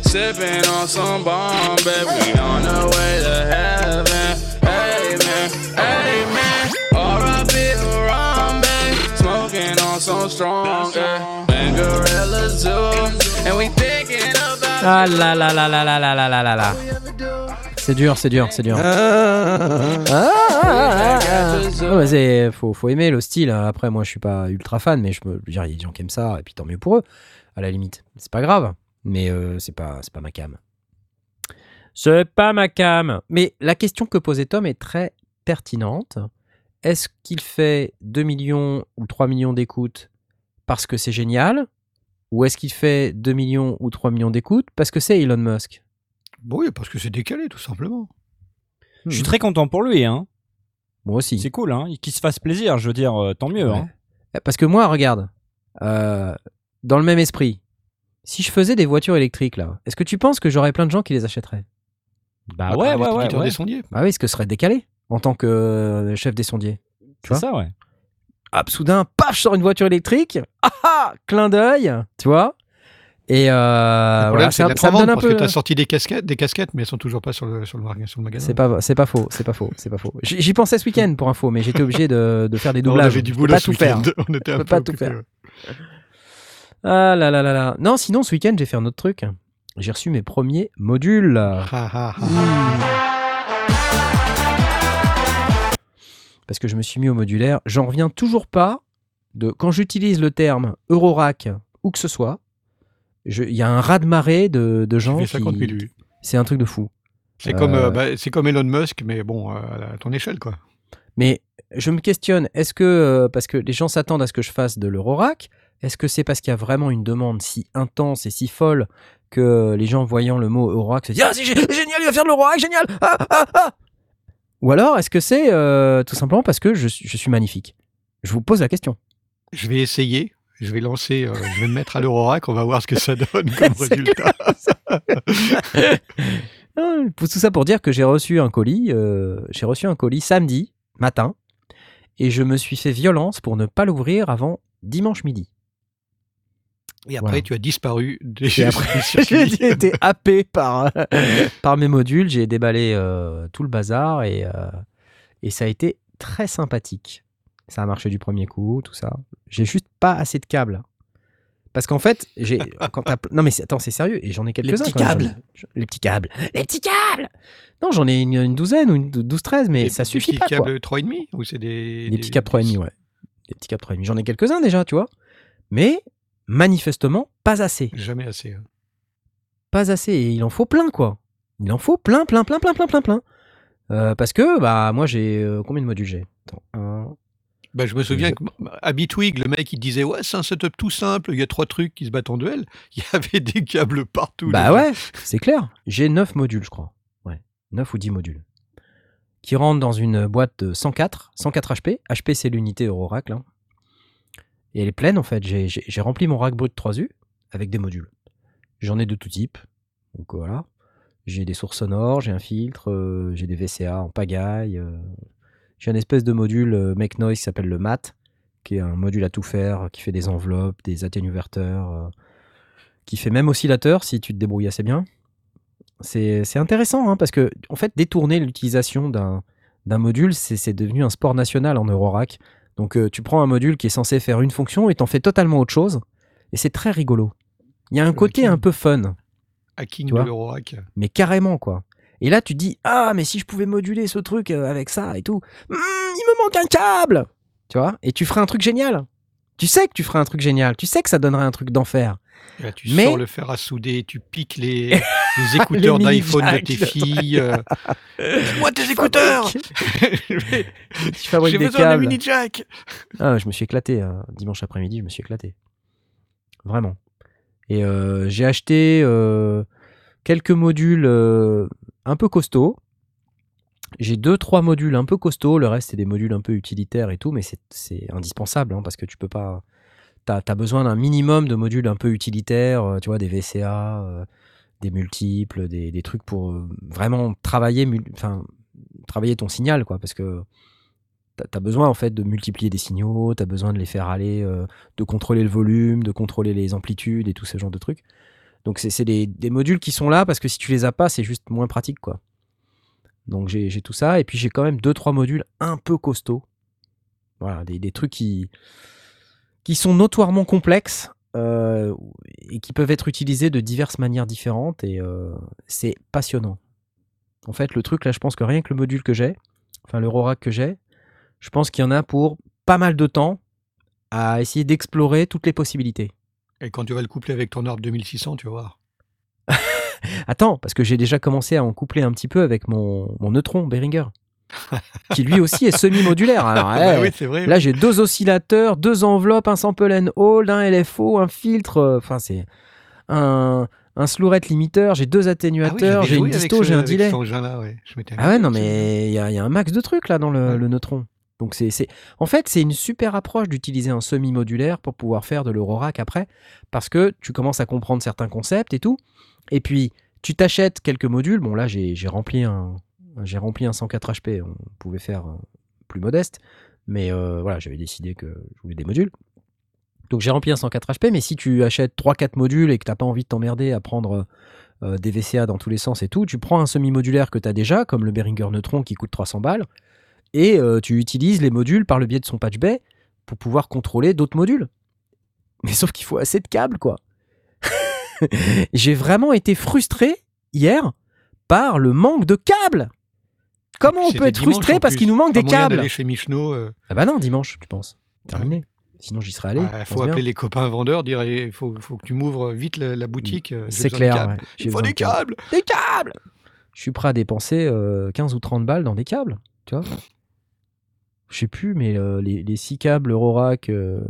sipping on some Bombay. We on way to heaven. Amen, amen. R.I.P. Harambe, smoking on some strong. Yeah. And Gorilla Zoo, and we thinking about. Ah là là là là là là là là là là. C'est dur, c'est dur, c'est dur. Ah, ah, ah, ah. Ouais, c'est- faut, faut aimer le style. Après, moi, je suis pas ultra fan, mais je me dire, il y a des gens qui aiment ça, et puis tant mieux pour eux, à la limite. C'est pas grave, mais euh, c'est pas, c'est pas ma cam. C'est pas ma cam. Mais la question que posait Tom est très pertinente. Est-ce qu'il fait 2 millions ou 3 millions d'écoutes parce que c'est génial? Ou est-ce qu'il fait 2 millions ou 3 millions d'écoutes parce que c'est Elon Musk? Oui, parce que c'est décalé, tout simplement. Je suis très content pour lui. Hein. Moi aussi. C'est cool, hein. qu'il se fasse plaisir. Je veux dire, euh, tant mieux. Ouais. Hein. Parce que moi, regarde, euh, dans le même esprit, si je faisais des voitures électriques là, est-ce que tu penses que j'aurais plein de gens qui les achèteraient? Bah ouais, ouais, ouais. Ouais. des sondiers. Bah oui, ce que ce serait décalé en tant que euh, chef des sondiers. Tu C'est vois? ça, ouais. Ah, soudain, paf, je sors une voiture électrique. Ah ah, clin d'œil, tu vois? Et euh, voilà, c'est ça, me donne un parce peu. que tu as sorti des casquettes, des casquettes, mais elles sont toujours pas sur le, sur le, mar- sur le magasin. C'est pas, c'est pas faux, c'est pas faux, c'est pas faux. J'y pensais ce week-end pour info, mais j'étais obligé de, de faire des Non, on doublages. avait du boulot pas tout faire. On était un peu pas tout faire. Ah là là là là. Non, sinon ce week-end j'ai fait un autre truc. J'ai reçu mes premiers modules. Ah. Parce que je me suis mis au modulaire. J'en reviens toujours pas de quand j'utilise le terme Eurorack ou que ce soit. Il y a un raz-de-marée de, de gens fait qui. 50 000 vues. C'est un truc de fou. C'est comme, Euh, euh, bah, c'est comme Elon Musk, mais bon, euh, à ton échelle, quoi. Mais je me questionne, est-ce que, parce que les gens s'attendent à ce que je fasse de l'Eurorack, est-ce que c'est parce qu'il y a vraiment une demande si intense et si folle que les gens voyant le mot Eurorack se disent Ah, c'est gé- génial, il va faire de l'Eurorack, génial ah, ah, ah Ou alors, est-ce que c'est euh, tout simplement parce que je suis magnifique? Je vous pose la question. Je vais essayer. Je vais lancer, euh, je vais me mettre à l'Eurorack, on va voir ce que ça donne comme résultat. Ah, Tout ça pour dire que j'ai reçu un colis, euh, j'ai reçu un colis samedi matin et je me suis fait violence pour ne pas l'ouvrir avant dimanche midi. Et après, Voilà. tu as disparu des, Et après, des circuits. j'ai été happé par, par mes modules, j'ai déballé euh, tout le bazar et, euh, Et ça a été très sympathique. Ça a marché du premier coup, tout ça. J'ai juste pas assez de câbles. Parce qu'en fait, j'ai. quand non, mais attends, c'est sérieux. Et j'en ai quelques-uns. petits quand même. câbles. Les petits câbles. Les petits câbles Non, j'en ai une, une douzaine ou une dou- 12-13, mais Des- ça des suffit petits pas. Quoi. câbles 3,5 ou c'est des, Des petits câbles 3,5, ouais. Des petits câbles 3,5. J'en ai quelques-uns déjà, tu vois. Mais manifestement, pas assez. Jamais assez. hein. Pas assez. Et il en faut plein, quoi. Il en faut plein, plein, plein, plein, plein, plein, plein. Euh, parce que, bah, moi, j'ai. euh, combien de modules j'ai? Attends, un. Bah, je me souviens que à Bitwig, le mec il disait ouais c'est un setup tout simple, il y a trois trucs qui se battent en duel. Il y avait des câbles partout. Bah ouais, c'est clair. J'ai 9 modules, je crois. Ouais, 9 ou 10 modules. Qui rentrent dans une boîte de 104, 104 HP. HP, c'est l'unité Eurorack. Et elle est pleine, en fait. J'ai rempli mon rack brut 3U avec des modules. J'en ai de tout type. Donc voilà. J'ai des sources sonores, j'ai un filtre, euh, j'ai des VCA en pagaille. euh. J'ai un espèce de module euh, Make Noise qui s'appelle le MAT, qui est un module à tout faire, qui fait des enveloppes, des atténuverteurs, euh, qui fait même oscillateur si tu te débrouilles assez bien. C'est intéressant hein, parce que en fait détourner l'utilisation d'un module, c'est devenu un sport national en Eurorack. Donc euh, tu prends un module qui est censé faire une fonction et t'en fais totalement autre chose. Et c'est très rigolo. Il y a un côté hacking. un peu fun, Hacking de l'Eurorack. mais carrément quoi. Et là tu te dis ah mais si je pouvais moduler ce truc euh, avec ça et tout, Hmm, il me manque un câble, tu vois? Et tu ferais un truc génial. Tu sais que tu ferais un truc génial. Tu sais que ça donnerait un truc d'enfer. Là, tu Mais- sors le fer à souder, tu piques les, les écouteurs Les d'iPhone de tes le filles. euh, Moi tes écouteurs Tu fabriques J'ai des besoin d'un mini jack. Ah, je me suis éclaté euh, dimanche après-midi, je me suis éclaté. Vraiment. Et euh, j'ai acheté euh, quelques modules un peu costauds. J'ai deux, trois modules un peu costauds. Le reste, c'est des modules un peu utilitaires et tout, mais c'est- indispensable hein, parce que tu peux pas. Tu as, besoin d'un minimum de modules un peu utilitaires, euh, tu vois, des VCA, euh, des multiples, des, des trucs pour euh, vraiment travailler, enfin, travailler ton signal, quoi, parce que tu as besoin en fait de multiplier des signaux, tu besoin de les faire aller, de contrôler le volume, de contrôler les amplitudes et tout ce genre de trucs. Donc c'est des, des modules qui sont là parce que si tu les as pas, c'est juste moins pratique quoi. Donc j'ai tout ça et puis j'ai quand même deux trois modules un peu costauds. Voilà, des, des trucs qui qui sont notoirement complexes euh, et qui peuvent être utilisés de diverses manières différentes et euh, c'est passionnant. En fait, le truc là, je pense que rien que le module que j'ai, enfin l'Eurorack que j'ai, je pense qu'il y en a pour pas mal de temps à essayer d'explorer toutes les possibilités. Et quand tu vas le coupler avec ton arbre 2600, tu vas voir. Attends, parce que j'ai déjà commencé à en coupler un petit peu avec mon, mon neutron Behringer, qui lui aussi est semi-modulaire. Alors, Bah eh, oui, c'est vrai. là, j'ai deux oscillateurs, deux enveloppes, un sample and hold, un LFO, un filtre. euh, Enfin, c'est un, un slew rate limiteur. J'ai deux Ah oui, atténuateurs, j'ai une disto, j'ai un delay. ouais. Je Ah ouais, non, mais il y, a il y a un max de trucs là dans le, Ouais. le neutron. Donc en fait, c'est une super approche d'utiliser un semi-modulaire pour pouvoir faire de l'Eurorack après, parce que tu commences à comprendre certains concepts et tout. Et puis, tu t'achètes quelques modules. Bon, là, j'ai, j'ai rempli un, j'ai rempli un 104 HP. On pouvait faire euh, plus modeste, mais euh, voilà, j'avais décidé que je voulais des modules. Donc j'ai rempli un 104 HP, mais si tu achètes 3-4 modules et que t'as pas envie de t'emmerder à prendre euh, des VCA dans tous les sens et tout, tu prends un semi-modulaire que tu as déjà, comme le Behringer Neutron qui coûte 300 balles, et euh, tu utilises les modules par le biais de son patch bay pour pouvoir contrôler d'autres modules. Mais sauf qu'il faut assez de câbles, quoi. J'ai vraiment été frustré hier par le manque de câbles. Comment on peut être frustré parce qu'il nous manque Pas des câbles chez Michno. euh, Ah bah non, dimanche, tu penses. Terminé. Sinon, j'y serais allé. Il pense faut bien. appeler les copains vendeurs, dire il faut, faut que tu m'ouvres vite la, la boutique. euh, C'est clair. câbles. ouais. J'ai Il faut des de câbles. câbles. Des câbles Je suis prêt à dépenser euh, 15 ou 30 balles dans des câbles, tu vois. Je sais plus, mais euh, les, les 6 câbles Eurorack euh,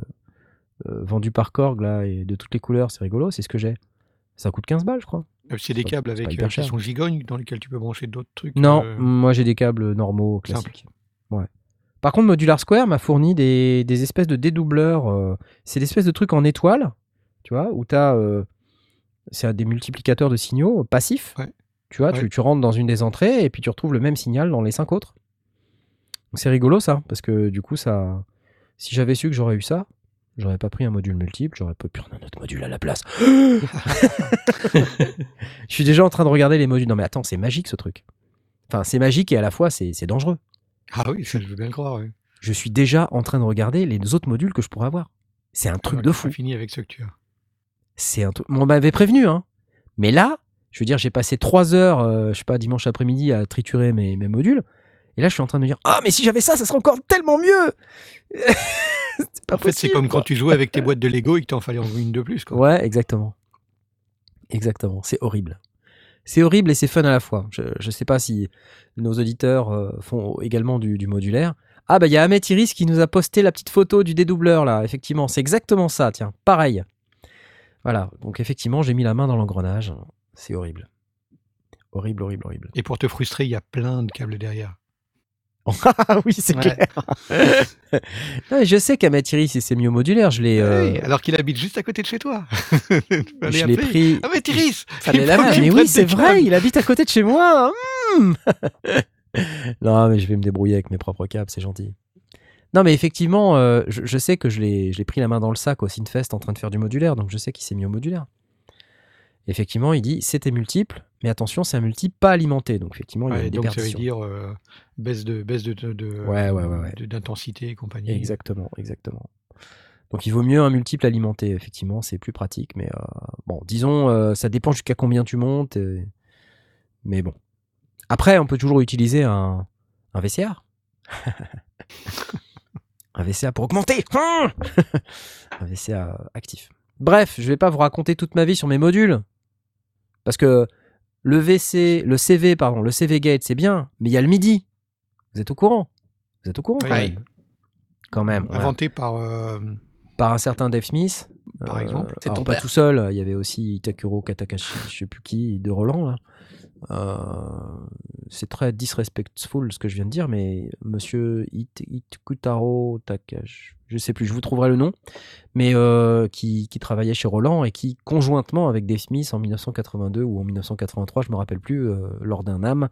euh, vendus par Korg, là, et de toutes les couleurs, c'est rigolo, c'est ce que j'ai. Ça coûte 15 balles, je crois. C'est des pas- câbles avec qui sont gigognes dans lesquels tu peux brancher d'autres trucs. Non, moi j'ai des câbles normaux, classiques. Ouais. Par contre, Modular Square m'a fourni des, des espèces de dédoubleurs. c'est des espèces de trucs en étoile, tu vois, où tu as. c'est des multiplicateurs de signaux passifs. Ouais. Tu vois, Ouais. tu, tu rentres dans une des entrées et puis tu retrouves le même signal dans les cinq autres. Donc c'est rigolo ça, parce que du coup, ça. Si j'avais su que j'aurais eu ça, j'aurais pas pris un module multiple, j'aurais pas pu prendre un autre module à la place. Je suis déjà en train de regarder les modules. Non mais attends, c'est magique ce truc. Enfin, c'est magique et à la fois c'est dangereux. Ah oui, je veux bien le croire. oui. Je suis déjà en train de regarder les autres modules que je pourrais avoir. C'est un truc Alors de fou. fini avec ce que tu as. C'est un truc. On m'avait prévenu, hein. Mais là, je veux dire, j'ai passé trois heures, euh, je sais pas, dimanche après-midi à triturer mes, mes modules. Et là, je suis en train de me dire, ah, mais si j'avais ça, ça serait encore tellement mieux. pas En fait, c'est comme quand tu jouais avec tes boîtes de Lego et que t'en fallait en une de plus. Quoi. Ouais, exactement. Exactement. C'est horrible. C'est horrible et c'est fun à la fois. Je, je sais pas si nos auditeurs euh, font également du, du modulaire. Ah bah il y a Ahmed Iris qui nous a posté la petite photo du dédoubleur là. Effectivement, c'est exactement ça. Tiens, pareil. Voilà. Donc effectivement, j'ai mis la main dans l'engrenage. C'est horrible. Horrible, horrible, horrible. Et pour te frustrer, il y a plein de câbles derrière. Ah oui, c'est Ouais. clair. Non, mais je sais qu'Ahmed Iris, c'est mieux au modulaire. Je l'ai. euh, Oui, alors qu'il habite juste à côté de chez toi. Je l'ai pris. Ah mais Thierry Fallait la main. Mais oui, c'est vrai, il habite à côté de chez moi. Hmm. non, mais je vais me débrouiller avec mes propres câbles, c'est gentil. Non, mais effectivement, euh, je, je sais que je l'ai je l'ai pris la main dans le sac au Synfest en train de faire du modulaire, donc je sais qu'il s'est mis au modulaire. Effectivement, il dit c'était multiple, mais attention, c'est un multi pas alimenté, donc effectivement, il y a Ouais, une donc ça veut dire euh, baisse de baisse de, de- de- Ouais, ouais, ouais, ouais. de- d'intensité et compagnie. Exactement, exactement. Donc il vaut mieux un multiple alimenté, effectivement, c'est plus pratique, mais euh, bon, disons, euh, ça dépend jusqu'à combien tu montes, et- mais bon. Après, on peut toujours utiliser un, un VCA. un VCA pour augmenter Un VCA actif. Bref, je vais pas vous raconter toute ma vie sur mes modules, parce que le VC, le CV, pardon, le CV Gate, c'est bien, mais il y a le MIDI. Vous êtes au courant Vous êtes au courant quand Oui. même Quand même. voilà Inventé par euh, par un certain Dave Smith. Par exemple. C'est ton pas père. tout seul, il y avait aussi Itakuro Katakashi, je sais plus qui, de Roland. Là. Euh, c'est très disrespectful ce que je viens de dire, mais monsieur It- Itkutaro Takashi, je sais plus, je vous trouverai le nom, mais euh, qui, qui travaillait chez Roland et qui, conjointement avec Dave Smith en 1982 ou en 1983, je me rappelle plus, euh, lors d'un AM,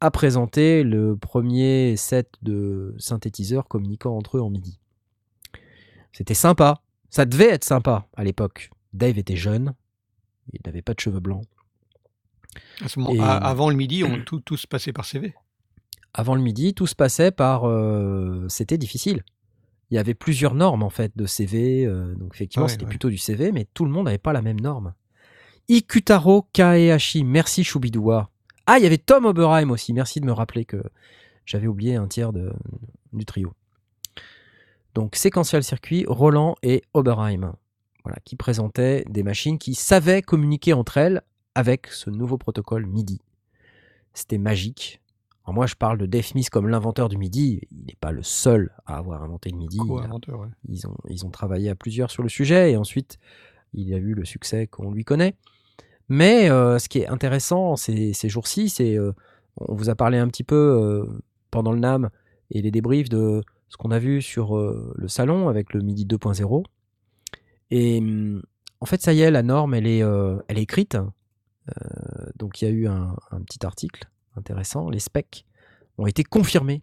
a présenté le premier set de synthétiseurs communiquant entre eux en MIDI. C'était sympa. Ça devait être sympa à l'époque. Dave était jeune. Il n'avait pas de cheveux blancs. à ce moment- Et- à- avant le midi, on tout, tout se passait par CV. Avant le midi, tout se passait par. euh, c'était difficile. Il y avait plusieurs normes en fait de CV. euh, donc effectivement, Ouais, c'était ouais. plutôt du CV, mais tout le monde n'avait pas la même norme. Ikutaro Kaehashi, merci Shubidoua. Ah, il y avait Tom Oberheim aussi. Merci de me rappeler que j'avais oublié un tiers de, du trio. Donc séquentiel circuit, Roland et Oberheim. Voilà, qui présentaient des machines qui savaient communiquer entre elles avec ce nouveau protocole MIDI. C'était magique. Alors moi, je parle de Dave Smith comme l'inventeur du MIDI. Il n'est pas le seul à avoir inventé le MIDI. Il a- Co-inventeur, ouais. ils, ont, ils ont travaillé à plusieurs sur le sujet et ensuite, il y a eu le succès qu'on lui connaît. Mais euh, ce qui est intéressant ces, ces jours-ci, c'est euh, on vous a parlé un petit peu euh, pendant le NAM et les débriefs de ce qu'on a vu sur euh, le salon avec le MIDI 2.0. Et hum, en fait, ça y est, la norme, elle est, euh, elle est écrite. Euh, donc il y a eu un, un petit article intéressant. Les specs ont été confirmés.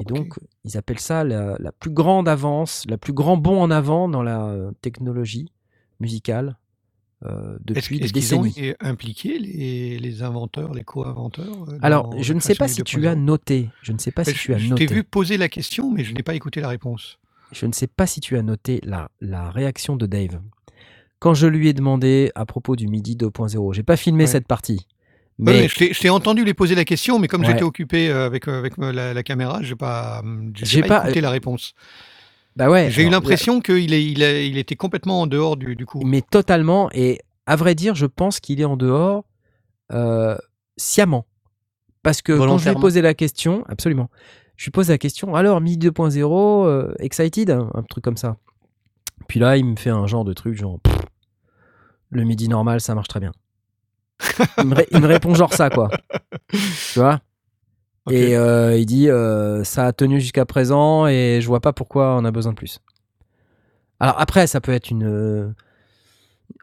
Et donc, ils appellent ça la, la plus grande avance, la plus grand bond en avant dans la technologie musicale euh, Est-ce depuis des est-ce qu'ils ont impliqué les, les inventeurs, les co-inventeurs euh, Alors, je ne sais pas si tu as 2.0? noté. Je ne sais pas si Je- tu as je noté. t'ai vu poser la question, mais je n'ai pas écouté la réponse. Je ne sais pas si tu as noté la, la réaction de Dave. Quand je lui ai demandé à propos du MIDI 2.0, j'ai pas filmé Ouais. cette partie. Ouais, Mais je t'ai- je t'ai entendu lui poser la question, mais comme Ouais. j'étais occupé euh, avec, avec la, la caméra, j'ai pas, hum, j'ai J'ai pas, pas- écouté la réponse. Bah ouais, J'ai eu l'impression qu'il est, il est- il était complètement en dehors du, du coup. mais totalement. Et à vrai dire, je pense qu'il est en dehors euh, sciemment. Parce que quand je lui ai posé la question, absolument, je lui pose la question, alors MIDI 2.0, euh, excited, un, un truc comme ça. Puis là, il me fait un genre de truc, genre, pff, le MIDI normal, ça marche très bien. il, me ré- il me répond genre ça, quoi. Tu vois? Et euh, il dit, euh, ça a tenu jusqu'à présent et je vois pas pourquoi on a besoin de plus. Alors après, ça peut être une, euh,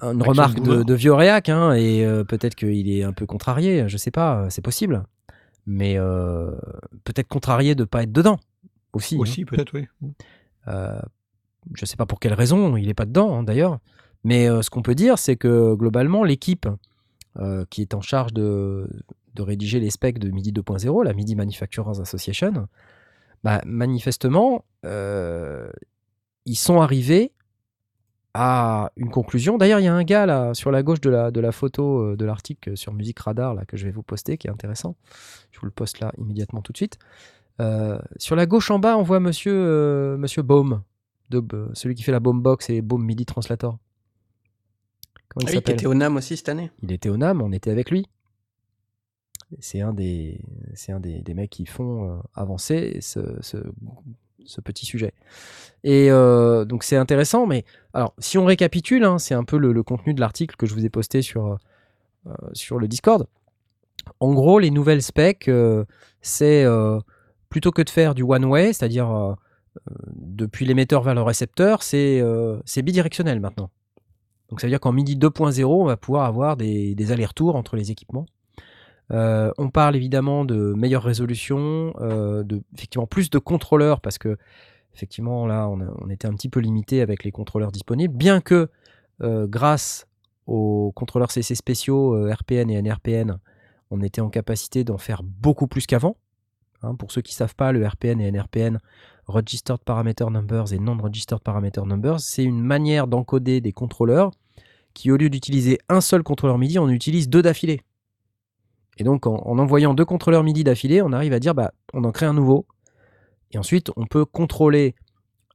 une remarque de, de vieux réac, hein, et euh, peut-être qu'il est un peu contrarié, je sais pas, c'est possible. Mais peut-être contrarié de pas être dedans aussi. hein. Aussi, peut-être, oui. Je sais pas pour quelle raison, il est pas dedans hein, d'ailleurs. Mais ce qu'on peut dire, c'est que globalement, l'équipe qui est en charge de, de rédiger les specs de MIDI 2.0, la MIDI Manufacturers Association, bah, manifestement, euh, ils sont arrivés à une conclusion. D'ailleurs, il y a un gars là sur la gauche de la, de la photo euh, de l'article sur Musique Radar là, que je vais vous poster qui est intéressant. Je vous le poste là immédiatement tout de suite. Euh, sur la gauche en bas, on voit monsieur, euh, monsieur Baum, de, celui qui fait la Baum Box et Baum MIDI Translator. Comment il Ah oui, qui s'appelle? était au NAM aussi cette année. Il était au NAM, on était avec lui. C'est un des, un des, mecs qui font euh, avancer ce, ce, petit sujet. Et euh, donc c'est intéressant, mais alors si on récapitule, hein, c'est un peu le, contenu de l'article que je vous ai posté sur, euh, sur le Discord. En gros, les nouvelles specs, c'est plutôt que de faire du one-way, c'est-à-dire depuis l'émetteur vers le récepteur, c'est c'est bidirectionnel maintenant. Donc ça veut dire qu'en MIDI 2.0, on va pouvoir avoir des, des allers-retours entre les équipements. Euh, on parle évidemment de meilleure résolution, euh, effectivement plus de contrôleurs parce que effectivement là on, était un petit peu limité avec les contrôleurs disponibles, bien que euh, grâce aux contrôleurs CC spéciaux RPN et NRPN, on était en capacité d'en faire beaucoup plus qu'avant. Hein, pour ceux qui ne savent pas, le RPN et NRPN, Registered Parameter Numbers et Non-Registered Parameter Numbers, c'est une manière d'encoder des contrôleurs qui, au lieu d'utiliser un seul contrôleur MIDI, on utilise deux d'affilée. Et donc, en, en envoyant deux contrôleurs MIDI d'affilée, on arrive à dire, bah, on en crée un nouveau. Et ensuite, on peut contrôler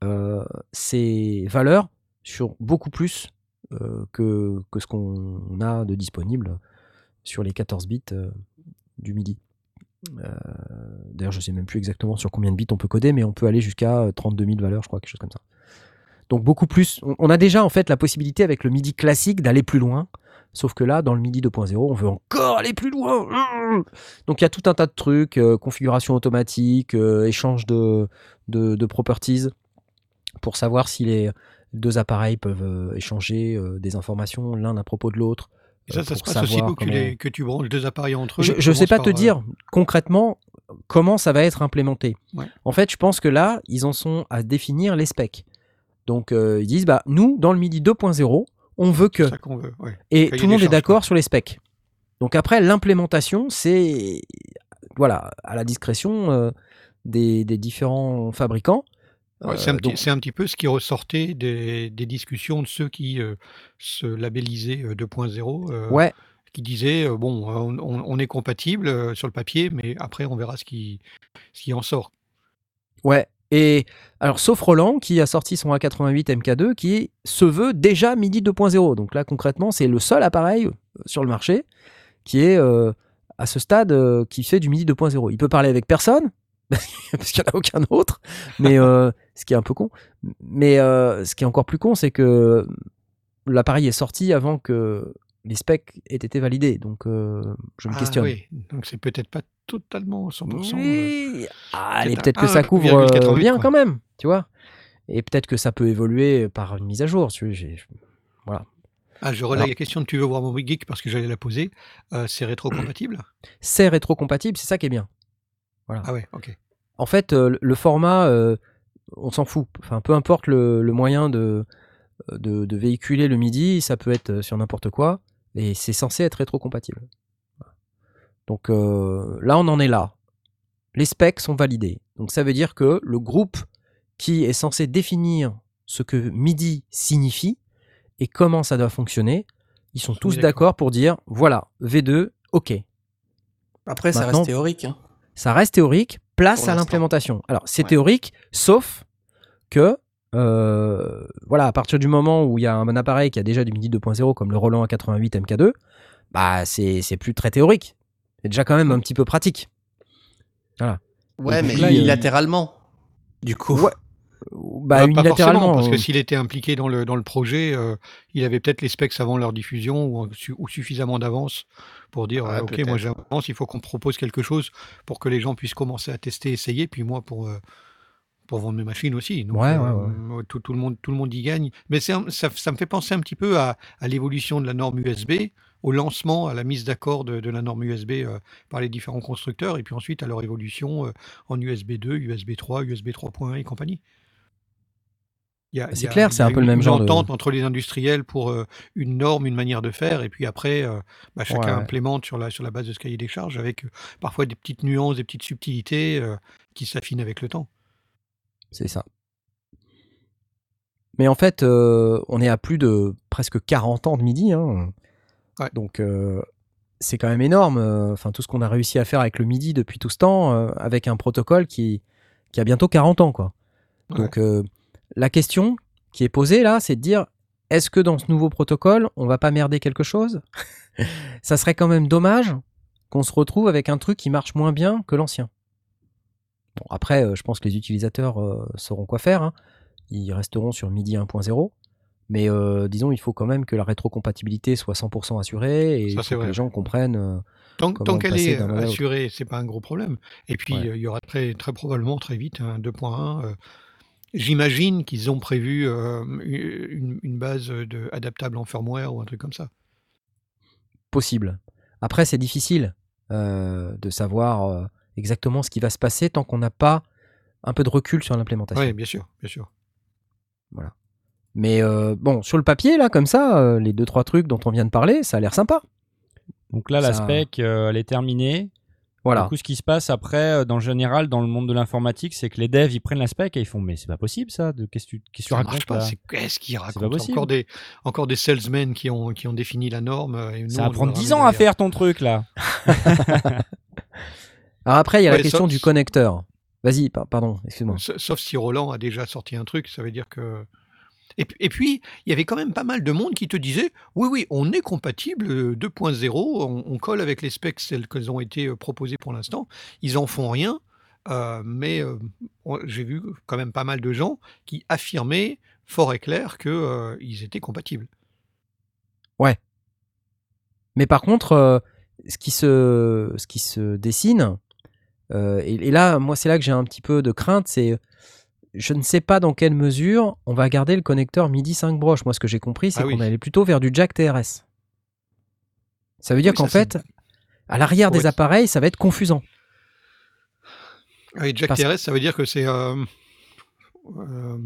euh, ces valeurs sur beaucoup plus euh, que, ce qu'on a de disponible sur les 14 bits euh, du MIDI. D'ailleurs, je sais même plus exactement sur combien de bits on peut coder, mais on peut aller jusqu'à euh, 32 000 valeurs, je crois, quelque chose comme ça. Donc beaucoup plus. On, on a déjà en fait la possibilité avec le MIDI classique d'aller plus loin. Sauf que là, dans le MIDI 2.0, on veut encore aller plus loin. Donc il y a tout un tas de trucs, euh, configuration automatique, euh, échange de, de, de properties pour savoir si les deux appareils peuvent euh, échanger des informations l'un à propos de l'autre. Et ça, ça se passe aussi savoir pour que, comment- les- que tu branches deux appareils entre eux. je ne sais pas te par, dire concrètement comment ça va être implémenté. Ouais. En fait, je pense que là, ils en sont à définir les specs. Donc, euh, ils disent, bah, nous, dans le MIDI 2.0, on veut que. Veut. ouais. Et tout le monde est d'accord sur les specs. Donc après, l'implémentation, c'est voilà, à la discrétion euh, des, des différents fabricants. Ouais, c'est un, Euh, donc- c'est un petit peu ce qui ressortait des, des discussions de ceux qui euh, se labellisaient euh, 2.0, euh, ouais, qui disaient bon, on, est compatible sur le papier, mais après on verra ce qui, ce qui en sort. ouais. Et alors, sauf Roland qui a sorti son A88 MK2 qui se veut déjà MIDI 2.0. Donc là, concrètement, c'est le seul appareil euh, sur le marché qui est euh, à ce stade euh, qui fait du MIDI 2.0. Il peut parler avec personne parce qu'il n'y en a aucun autre, mais ce qui est un peu con. Mais ce qui est encore plus con, c'est que l'appareil est sorti avant que les specs aient été validés. Donc, euh, je me Ah questionne. oui, donc c'est peut-être pas totalement 100%. euh, Oui. Ah, allez, peut-être que ça couvre euh, 1,88, bien quoi. quand même, tu vois. Et peut-être que ça peut évoluer par une mise à jour. Tu vois, j'ai- Ah, je Alors- la question de tu veux voir mon geek parce que j'allais la poser. Euh, c'est rétro-compatible? C'est rétro-compatible, c'est ça qui est bien. Ah ouais, ok. En fait, euh, le format, euh, on s'en fout. Enfin, peu importe le, le moyen de, de, de véhiculer le MIDI, ça peut être euh, sur n'importe quoi. Et c'est censé être rétro-compatible. Donc euh, là, on en est là. Les specs sont validés. Donc ça veut dire que le groupe qui est censé définir ce que MIDI signifie et comment ça doit fonctionner, ils sont tous d'accord. pour dire voilà, V2, ok. Après, ça reste théorique. hein. Ça reste théorique, place à l'implémentation. Alors, c'est Ouais. théorique, sauf que, euh, voilà, à partir du moment où il y a un appareil qui a déjà du MIDI 2.0, comme le Roland A88 MK2, bah, c'est c'est plus très théorique. C'est déjà quand même un petit peu pratique. Ouais, donc mais là, il- unilatéralement. Du coup. Ouais. Bah, Bah, unilatéralement. parce que euh, s'il était impliqué dans le, dans le projet, euh, il avait peut-être les specs avant leur diffusion ou, en- su- ou suffisamment d'avance pour dire Ouais, euh, Ok, moi j'avance, il faut qu'on me propose quelque chose pour que les gens puissent commencer à tester, essayer, puis moi pour, euh, pour vendre mes machines aussi. Donc, Ouais, euh, ouais, Tout, tout le monde, tout le monde y gagne. Mais ça, ça me fait penser un petit peu à, à l'évolution de la norme USB, au lancement, à la mise d'accord de, de la norme USB euh, par les différents constructeurs, et puis ensuite à leur évolution euh, en USB 2, USB 3, USB 3.1 et compagnie. Il y a- Bah, c'est clair, c'est un peu le même genre de- entente entre les industriels pour euh, une norme, une manière de faire, et puis après, euh, bah, chacun Ouais. implémente sur la, sur la base de ce cahier des charges avec euh, parfois des petites nuances, des petites subtilités euh, qui s'affinent avec le temps. C'est ça. Mais en fait, euh, on est à plus de presque 40 ans de midi. hein. Ouais. Donc, euh, c'est quand même énorme. euh, Enfin, tout ce qu'on a réussi à faire avec le midi depuis tout ce temps, euh, avec un protocole qui, qui a bientôt 40 ans. Quoi. Ouais. Donc, la question qui est posée là, c'est de dire est-ce que dans ce nouveau protocole, on va pas merder quelque chose? Ça serait quand même dommage qu'on se retrouve avec un truc qui marche moins bien que l'ancien. Bon, après, euh, je pense que les utilisateurs euh, sauront quoi faire. hein. Ils resteront sur MIDI 1.0. Mais euh, disons, il faut quand même que la rétrocompatibilité soit 100% assurée et Ça, que vrai. les gens comprennent. Tant, tant qu'elle est assurée, c'est pas un gros problème. Et puis, Ouais. il y aura très, très probablement très vite un 2.1. euh, J'imagine qu'ils ont prévu une, une base de, adaptable en firmware ou un truc comme ça. possible. Après, c'est difficile de savoir exactement ce qui va se passer tant qu'on n'a pas un peu de recul sur l'implémentation. Oui, bien sûr, bien sûr. Mais euh, bon, sur le papier, là, comme ça, euh, les deux, trois trucs dont on vient de parler, ça a l'air sympa. Donc là, la Ça- spec, euh, elle est terminée. Voilà. Du coup, ce qui se passe après, dans le général, dans le monde de l'informatique, c'est que les devs, ils prennent la spec et ils font, mais c'est pas possible ça, de qu'est-ce que tu, qu'est-ce que tu Ça marche racontes pas. c'est- Qu'est-ce qu'ils pas racontent possible. encore des, encore des salesmen qui ont, qui ont défini la norme. Et nous, Ça va prendre ramener 10 ans à derrière. faire ton truc là. Alors après, il y a Ouais, la question sauf- du connecteur. Vas-y, par- pardon, excuse-moi. Sa- Sauf si Roland a déjà sorti un truc, ça veut dire que. Et, puis- et puis, il y avait quand même pas mal de monde qui te disait oui, oui, on est compatible euh, 2.0, on, on colle avec les specs celles qu'elles ont été euh, proposées pour l'instant. Ils en font rien, euh, mais euh, j'ai vu quand même pas mal de gens qui affirmaient fort et clair qu'ils étaient compatibles. Mais par contre, euh, ce, qui se, ce qui se dessine, euh, et, et là, moi, c'est là que j'ai un petit peu de crainte, c'est je ne sais pas dans quelle mesure on va garder le connecteur MIDI 5 broches. Moi, ce que j'ai compris, c'est Ah oui. qu'on allait plutôt vers du jack TRS. Ça veut dire Oui, qu'en fait, à l'arrière Ouais. des appareils, ça va être confusant. Et Jack Parce- TRS, ça veut dire que c'est. euh, euh,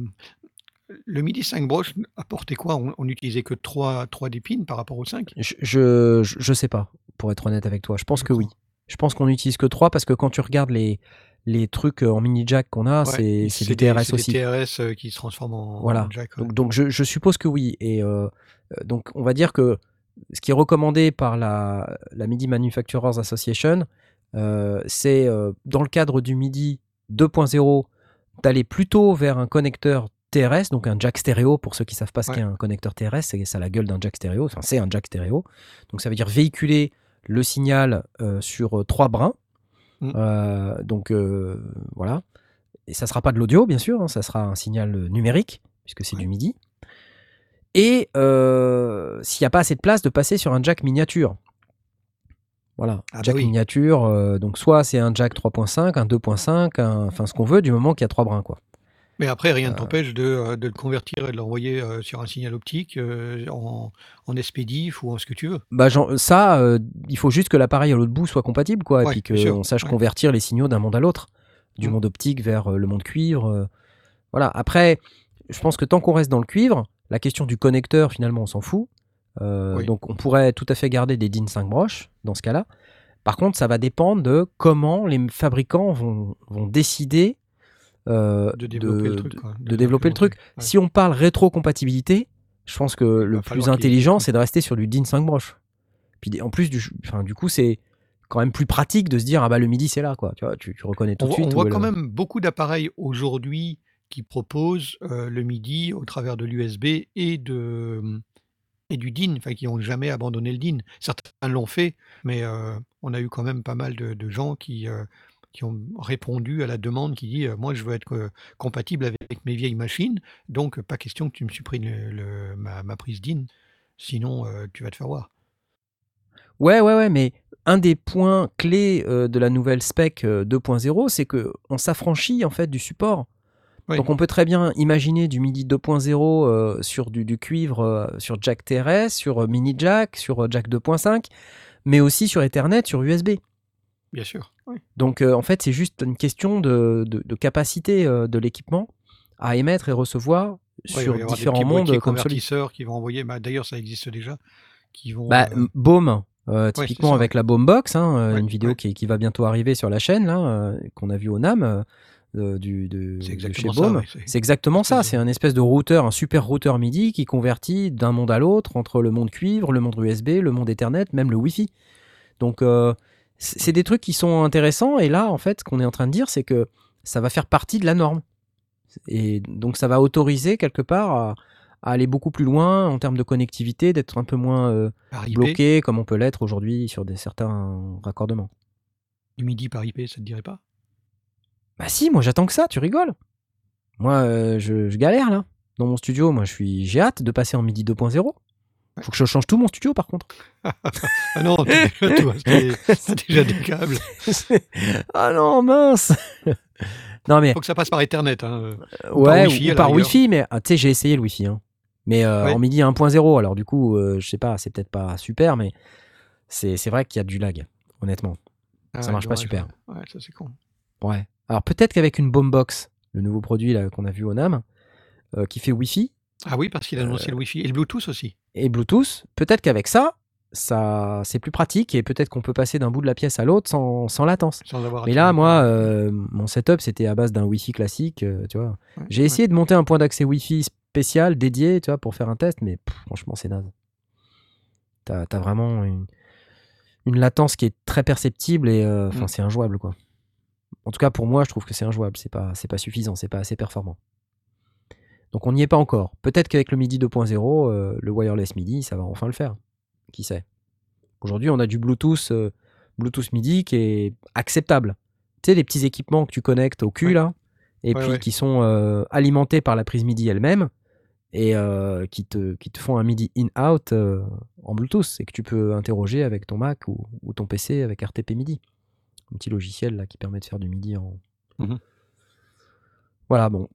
le MIDI 5 broches apportait quoi? On, on utilisait que 3, 3 d'épines par rapport aux 5 Je, je, je- je sais pas, pour être honnête avec toi. Je pense que oui. Je pense qu'on n'utilise que 3 parce que quand tu regardes les, les trucs en mini jack qu'on a, c'est c'est du des- TRS c'est aussi. des TRS euh, qui se transforment en, Voilà. en jack. ouais. Donc, donc je, je suppose que oui. Et euh, euh, donc on va dire que ce qui est recommandé par la, la MIDI Manufacturers Association, euh, c'est euh, dans le cadre du MIDI 2.0 d'aller plutôt vers un connecteur TRS, donc un jack stéréo pour ceux qui savent pas ce Ouais. qu'est un connecteur TRS, c'est ça a la gueule d'un jack stéréo, enfin c'est un jack stéréo. Donc ça veut dire véhiculer le signal euh, sur euh, trois brins. Mm. Euh, donc voilà. Et ça sera pas de l'audio, bien sûr, hein, ça sera un signal numérique, puisque c'est Ouais. du MIDI. Et s'il n'y a pas assez de place, de passer sur un jack miniature. Voilà, Ah bah jack oui. miniature, euh, donc soit c'est un jack 3.5, un 2.5, un- enfin ce qu'on veut, du moment qu'il y a trois brins. quoi. Mais après, rien ne t'empêche de, euh, de le convertir et de l'envoyer euh, sur un signal optique euh, en, en SPDIF ou en ce que tu veux. Bah, ça, euh, il faut juste que l'appareil à l'autre bout soit compatible, quoi, Ouais, et puis bien sûr, qu'on sache ouais. convertir les signaux d'un monde à l'autre, du Mm. monde optique vers euh, le monde cuivre. euh, voilà. Après, je pense que tant qu'on reste dans le cuivre, la question du connecteur, finalement, on s'en fout. Euh, Oui. Donc, on pourrait tout à fait garder des DIN 5 broches dans ce cas-là. Par contre, ça va dépendre de comment les fabricants vont, vont décider euh, De développer le truc. de- quoi, de développer le truc. l'implémenter. Ouais. Si on parle rétrocompatibilité, je pense que le plus intelligent, c'est de rester sur du DIN 5 broches. Puis en plus, du, enfin, du coup, c'est quand même plus pratique de se dire ah bah le midi c'est là quoi. Tu vois, tu, tu reconnais tout On de suite. on voit quand le- même beaucoup d'appareils aujourd'hui qui proposent euh, le MIDI au travers de l'USB et, de, et du DIN, enfin qui n'ont jamais abandonné le DIN. Certains l'ont fait, mais euh, on a eu quand même pas mal de, de gens qui, euh, qui ont répondu à la demande qui dit euh, Moi, je veux être euh, compatible avec mes vieilles machines, donc pas question que tu me supprimes le- le- ma, ma prise DIN, sinon euh, tu vas te faire voir. Ouais ouais ouais, mais un des points clés euh, de la nouvelle spec euh, 2.0, c'est que on s'affranchit en fait du support. Oui. Donc on peut très bien imaginer du MIDI 2.0 euh, sur du, du cuivre, sur jack TRS, sur mini jack, sur jack 2.5, mais aussi sur Ethernet, sur USB. Bien sûr. Oui. Donc euh, en fait, c'est juste une question de, de- de capacité euh, de l'équipement à émettre et recevoir sur y avoir des différents mondes comme celui. convertisseurs qui vont envoyer. bah, D'ailleurs, ça existe déjà. Qui vont. Bah, euh, Baume, euh, typiquement ça, avec la Baume Box, hein, euh, Ouais, une vidéo ouais. qui, qui va bientôt arriver sur la chaîne, là, euh, qu'on a vu au NAM, euh, euh, du, de, chez ça, Baume. c'est- exactement ça, c'est un espèce de routeur, un super routeur MIDI qui convertit d'un monde à l'autre, entre le monde cuivre, le monde USB, le monde Ethernet, même le Wi-Fi. Donc, euh, c'est des trucs qui sont intéressants, et là, en fait, ce qu'on est en train de dire, c'est que ça va faire partie de la norme. Et donc, ça va autoriser quelque part à, à aller beaucoup plus loin en termes de connectivité, d'être un peu moins euh, bloqué comme on peut l'être aujourd'hui sur des, certains raccordements. du MIDI par IP, ça te dirait pas? Bah si, moi j'attends que ça, tu rigoles. Moi, euh, je, je galère là. Dans mon studio, moi je suis, j'ai hâte de passer en MIDI 2.0. Faut que je change tout mon studio par contre. Ah non, t'as déjà, t'as déjà des câbles. ah non, mince Non mais, Faut que ça passe par Ethernet. Hein. euh. ouais, Wi-Fi, ou par. Wi-Fi, mais ah, tu sais, j'ai essayé le Wi-Fi. hein. Mais euh, Ouais. en MIDI 1.0, alors du coup, euh, je sais pas, c'est peut-être pas super, mais c'est c'est vrai qu'il y a du lag, honnêtement. Ah, Ça marche pas super. Ouais, Ouais, ça c'est con. Ouais. Alors peut-être qu'avec une Boombox, le nouveau produit là qu'on a vu au NAM, euh, qui fait Wi-Fi, Ah oui, parce qu'il a annoncé le Wi-Fi et le Bluetooth aussi. et Bluetooth, peut-être qu'avec ça, ça c'est plus pratique et peut-être qu'on peut passer d'un bout de la pièce à l'autre sans, sans latence. Sans avoir à Mais là, moi, euh, mon setup, c'était à base d'un Wi-Fi classique, euh, tu vois. Ouais, J'ai ouais. essayé de monter un point d'accès Wi-Fi spécial, dédié, tu vois, pour faire un test, mais pff, franchement, c'est naze. T'as as vraiment une, une latence qui est très perceptible et euh, Mm. c'est injouable, quoi. En tout cas, pour moi, je trouve que c'est injouable. C'est pas, c'est pas suffisant, c'est pas assez performant. Donc, on n'y est pas encore. Peut-être qu'avec le MIDI 2.0, euh, le wireless MIDI, ça va enfin le faire. Qui sait? Aujourd'hui, on a du Bluetooth, euh, Bluetooth MIDI qui est acceptable. Tu sais, les petits équipements que tu connectes au cul, Ouais. là, et Ouais, puis ouais. qui sont euh, alimentés par la prise MIDI elle-même, et euh, qui, te, qui te font un MIDI in-out en Bluetooth, et que tu peux interroger avec ton Mac ou, ou ton PC avec RTP MIDI. Un petit logiciel là, qui permet de faire du MIDI en. Mhm. Voilà, bon.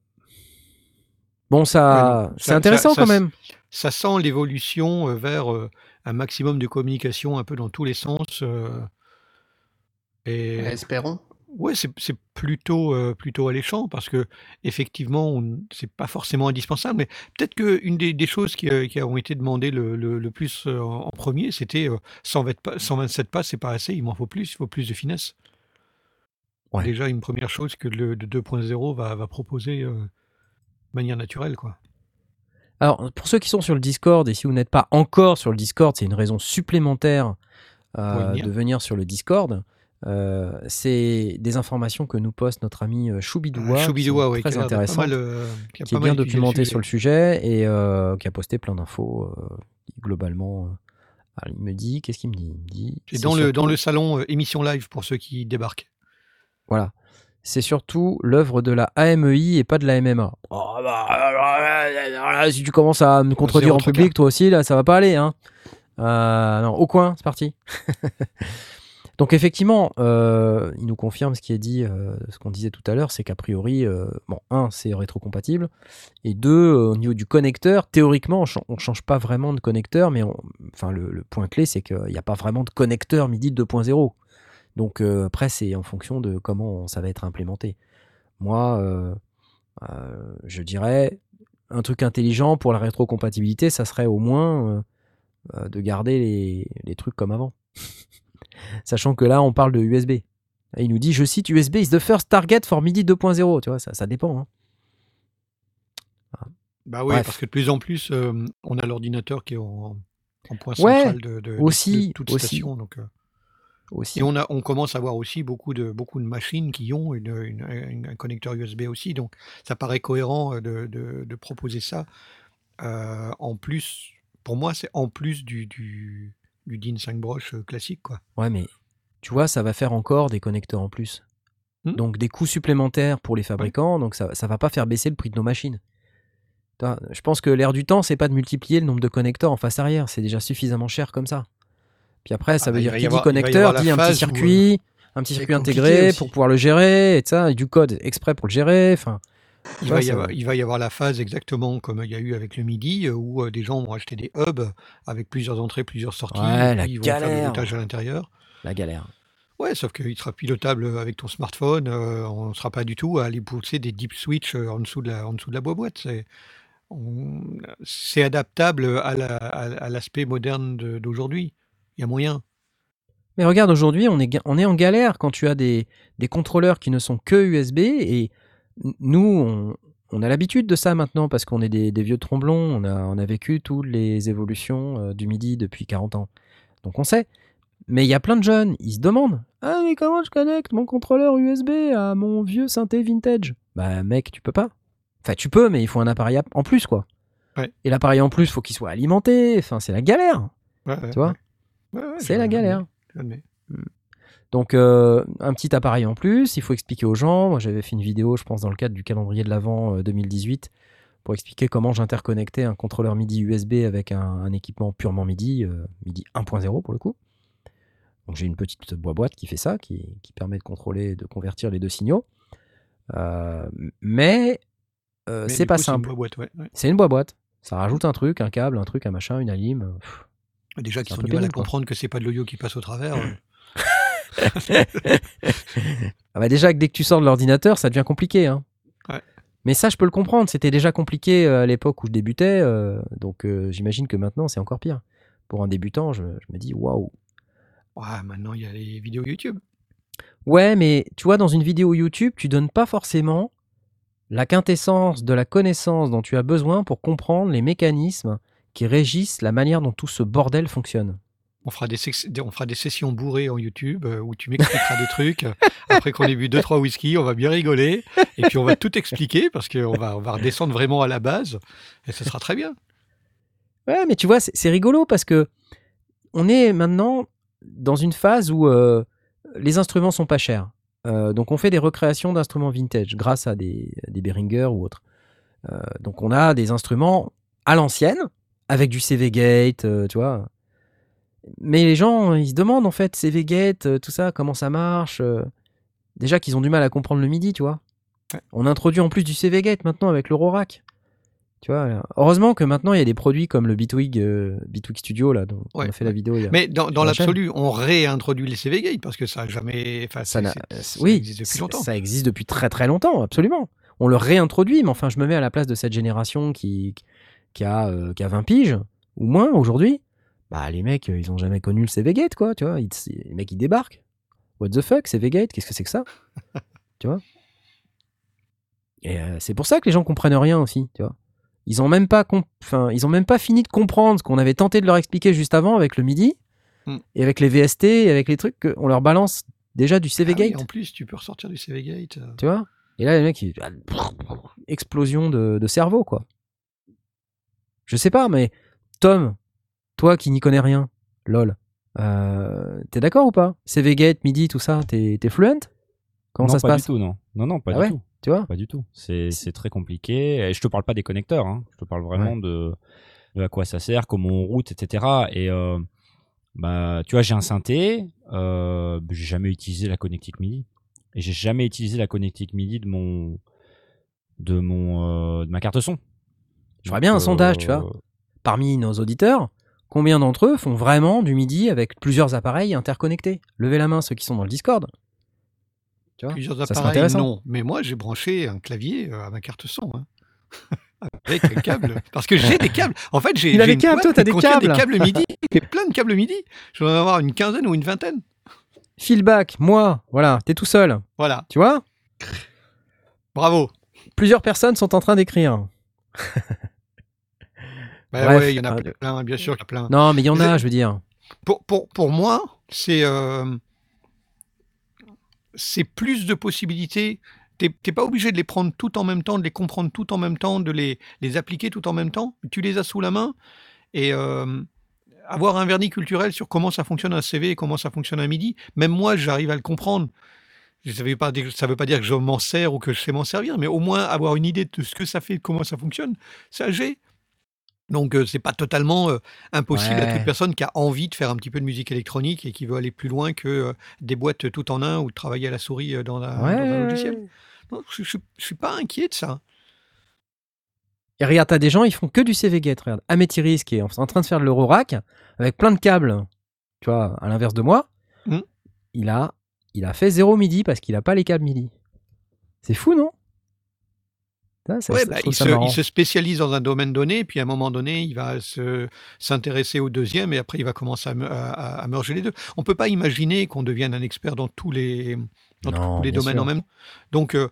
Bon, ça, Ouais, c'est intéressant ça- quand ça- même. Ça sent l'évolution euh, vers euh, un maximum de communication un peu dans tous les sens. euh, et Espérons. ouais, c'est c'est plutôt euh, plutôt alléchant parce que effectivement, c'est pas forcément indispensable. Mais peut-être que une des, des choses qui, euh, qui ont été demandées le, le- le plus euh, en, en premier, c'était euh, 120 pas- 127 pas, c'est pas assez. Il m'en faut plus. Il faut plus de finesse. Ouais. Déjà une première chose que le de 2.0 va, va proposer euh, manière naturelle, quoi. Alors, pour ceux qui sont sur le Discord, et si vous n'êtes pas encore sur le Discord, c'est une raison supplémentaire euh, venir. de venir sur le Discord. Euh, c'est des informations que nous poste notre ami euh, Choubidoua, qui ouais, très euh, qui qui est bien documenté sur le sujet et euh, qui a posté plein d'infos. globalement, alors, il me dit, qu'est-ce qu'il me dit? Il me dit, C'est dans le, dans le salon émission live pour ceux qui débarquent. Voilà. C'est surtout l'œuvre de la AMEI et pas de la MMA. Oh, bah, si tu commences à me contredire en public, toi aussi, là, ça va pas aller. Hein. Euh, non, au coin, c'est parti. Donc effectivement, euh, il nous confirme ce qui est dit, euh, ce qu'on disait tout à l'heure, c'est qu'a priori, bon, un, c'est rétrocompatible, et deux, au niveau du connecteur, théoriquement, on, on change pas vraiment de connecteur, mais on- enfin le, le point clé, c'est qu'il n'y a pas vraiment de connecteur MIDI 2.0. Donc euh, après, c'est en fonction de comment ça va être implémenté. Moi, euh, euh, je dirais, un truc intelligent pour la rétrocompatibilité, ça serait au moins de garder les, les trucs comme avant. Sachant que là, on parle de USB. Et il nous dit, je cite, USB is the first target for MIDI 2.0. Tu vois, ça, ça dépend. hein. Bah oui, Bref. parce que de plus en plus, on a l'ordinateur qui est en, en point Ouais, central de, de- aussi, de toute aussi. station. Donc, Aussi. et on, a, on commence à voir aussi beaucoup de, beaucoup de machines qui ont une, une- une- un connecteur USB aussi. Donc ça paraît cohérent euh, de, de- de proposer ça. Euh, en plus, pour moi, c'est en plus du, du, du DIN 5 broches euh, classique. Quoi. Ouais, mais tu vois, ça va faire encore des connecteurs en plus. Hmm? Donc des coûts supplémentaires pour les fabricants, donc ça ça va pas faire baisser le prix de nos machines. Je pense que l'air du temps, c'est pas de multiplier le nombre de connecteurs en face arrière, c'est déjà suffisamment cher comme ça. Puis après, ça Ah veut bah, dire qui dit connecteur, dit un petit circuit, un petit circuit intégré aussi. pour pouvoir le gérer, et ça, et du code exprès pour le gérer. Enfin, Il va, y avoir, il va y avoir la phase exactement comme il y a eu avec le MIDI, euh, où euh, des gens vont acheter des hubs avec plusieurs entrées, plusieurs sorties, Ouais, et la ils vont faire galère. routage à l'intérieur. la galère. Ouais, sauf qu'il sera pilotable avec ton smartphone. euh, on ne sera pas du tout à aller pousser des deep switch euh, en dessous de la, en dessous de la boîte. C'est on- c'est adaptable à la- à- à l'aspect moderne de- d'aujourd'hui. Il y a moyen. Mais regarde, aujourd'hui, on est, on est en galère quand tu as des, des contrôleurs qui ne sont que USB. Et nous, on, on a l'habitude de ça maintenant parce qu'on est des, des vieux tromblons. On a, on a vécu toutes les évolutions euh, du MIDI depuis 40 ans. Donc on sait. Mais il y a plein de jeunes, ils se demandent Ah, mais comment je connecte mon contrôleur USB à mon vieux synthé vintage? Bah, mec, tu peux pas. Enfin, tu peux, mais il faut un appareil en plus, quoi. Ouais. Et l'appareil en plus, faut qu'il soit alimenté. Enfin, c'est la galère. Ouais, ouais, Tu vois? Ouais. Ouais, ouais, C'est la galère. j'admets. Donc, euh, un petit appareil en plus, il faut expliquer aux gens. Moi, j'avais fait une vidéo, je pense, dans le cadre du calendrier de l'Avent euh, 2018, pour expliquer comment j'interconnectais un contrôleur MIDI USB avec un, un équipement purement MIDI, euh, MIDI 1.0 pour le coup. Donc, j'ai une petite boîte qui fait ça, qui, qui permet de contrôler, et de convertir les deux signaux. Euh, mais euh, Mais c'est pas coup, une simple. boîte, ouais, ouais. C'est une boîte. Ça rajoute un truc, un câble, un truc, un machin, une alim. Pff. Déjà qu'ils ont du mal à comprendre que c'est pas de l'audio qui passe au travers. Ah bah déjà que dès que tu sors de l'ordinateur, ça devient compliqué. hein. Ouais. Mais ça, je peux le comprendre. C'était déjà compliqué euh, à l'époque où je débutais. euh, donc euh, j'imagine que maintenant, c'est encore pire. Pour un débutant, je, je me dis waouh. Ouais, maintenant, il y a les vidéos YouTube. Ouais, mais tu vois, dans une vidéo YouTube, tu donnes pas forcément la quintessence de la connaissance dont tu as besoin pour comprendre les mécanismes qui régissent la manière dont tout ce bordel fonctionne. On fera des, sex- des- on fera des sessions bourrées en YouTube euh, où tu m'expliqueras des trucs. Après qu'on ait bu deux trois whisky, on va bien rigoler et puis on va tout expliquer parce qu'on va, on va redescendre vraiment à la base et ce sera très bien. Ouais, mais tu vois, c'est rigolo parce que on est maintenant dans une phase où euh, les instruments sont pas chers. Euh, donc on fait des recréations d'instruments vintage grâce à des, des Behringer ou autres. Donc on a des instruments à l'ancienne avec du CV Gate, euh, tu vois. Mais les gens, ils se demandent en fait CV Gate, euh, tout ça, comment ça marche. euh. déjà qu'ils ont du mal à comprendre le MIDI, tu vois. Ouais. On introduit en plus du CV Gate maintenant avec l'Eurorack. Tu vois, heureusement que maintenant il y a des produits comme le Bitwig, euh, Bitwig Studio là, dont on Ouais, a fait la vidéo. Il y a... Mais dans, dans la chaîne. l'absolu, on réintroduit les CV Gate parce que ça a jamais. Enfin, ça c'est- n'a- c'est- euh, ça oui, existe depuis c'est- longtemps. ça existe depuis très très longtemps, absolument. On le réintroduit, mais enfin, je me mets à la place de cette génération qui, qui, a, euh, qui a 20 piges ou moins aujourd'hui. Bah, les mecs, euh, ils ont jamais connu le CV Gate, quoi, tu vois. Ils- les mecs, ils débarquent. What the fuck, CV Gate, qu'est-ce que c'est que ça? Tu vois? Et euh, c'est pour ça que les gens comprennent rien aussi, tu vois. Ils ont même pas, enfin, ils ont même pas fini de comprendre ce qu'on avait tenté de leur expliquer juste avant avec le MIDI Hmm. et avec les VST et avec les trucs qu'on leur balance déjà du CV Ah oui, en plus, tu peux ressortir du CV Gate. euh. Tu vois? Et là, les mecs, ils... explosion de, de cerveau, quoi. Je sais pas, mais Tom, toi qui n'y connais rien, lol, euh, t'es d'accord ou pas? CV Gate, MIDI, tout ça, t'es fluent? Comment non, ça se pas passe? du tout, non. Non, non, pas Ah du ouais? tout. Tu vois? Pas du tout. C'est très compliqué. Et je te parle pas des connecteurs. Hein. Je te parle vraiment de, de à quoi ça sert, comment on route, etc. Et euh, bah, tu vois, j'ai un synthé. Euh, j'ai jamais utilisé la connectique MIDI. Et j'ai jamais utilisé la connectique MIDI de mon de mon euh, de ma carte son. Je ferais bien un sondage, tu euh, vois. Parmi nos auditeurs, combien d'entre eux font vraiment du MIDI avec plusieurs appareils interconnectés? Levez la main ceux qui sont dans le Discord. Tu vois Plusieurs Ça appareils, non. Mais moi, j'ai branché un clavier euh, à ma carte son. hein. Avec un câble. Parce que j'ai des câbles. En fait, j'ai Il a des câbles, toi, t'as des câbles. des câbles MIDI. J'ai plein de câbles MIDI. Je dois en avoir une quinzaine ou une vingtaine. Feedback, moi, voilà, t'es tout seul. Voilà. Tu vois? Bravo. Plusieurs personnes sont en train d'écrire. Bah ouais, il y en a euh, plein, bien sûr qu'il y a plein. Non, mais il y en a, je veux dire. Pour, pour, pour moi, c'est euh, plus de possibilités. T'es t'es pas obligé de les prendre tout en même temps, de les comprendre tout en même temps, de les, les appliquer tout en même temps. Tu les as sous la main et euh, avoir un vernis culturel sur comment ça fonctionne un CV et comment ça fonctionne un MIDI. Même moi, j'arrive à le comprendre. Ça ne veut pas dire ça veut pas dire que je m'en sers ou que je sais m'en servir, mais au moins avoir une idée de ce que ça fait, de comment ça fonctionne, ça j'ai. Donc euh, c'est pas totalement euh, impossible à Ouais. toute personne qui a envie de faire un petit peu de musique électronique et qui veut aller plus loin que euh, des boîtes tout en un ou de travailler à la souris euh, dans, un logiciel. Non, je, je, je suis pas inquiet de ça. Et regarde, t'as des gens, ils font que du CV Gate. Regarde, Améthyris qui est en en train de faire de l'Eurorack avec plein de câbles. Tu vois, à l'inverse de moi, Hmm. il, a, il a fait zéro MIDI parce qu'il a pas les câbles MIDI. C'est fou, non? Ah, ça, Ouais, bah, il, se, marrant. il se spécialise dans un domaine donné, puis à un moment donné, il va se- s'intéresser au deuxième, et après, il va commencer à, à, à- merger les deux. On ne peut pas imaginer qu'on devienne un expert dans tous les, dans Non, tous les bien domaines sûr. en même temps. Donc, euh,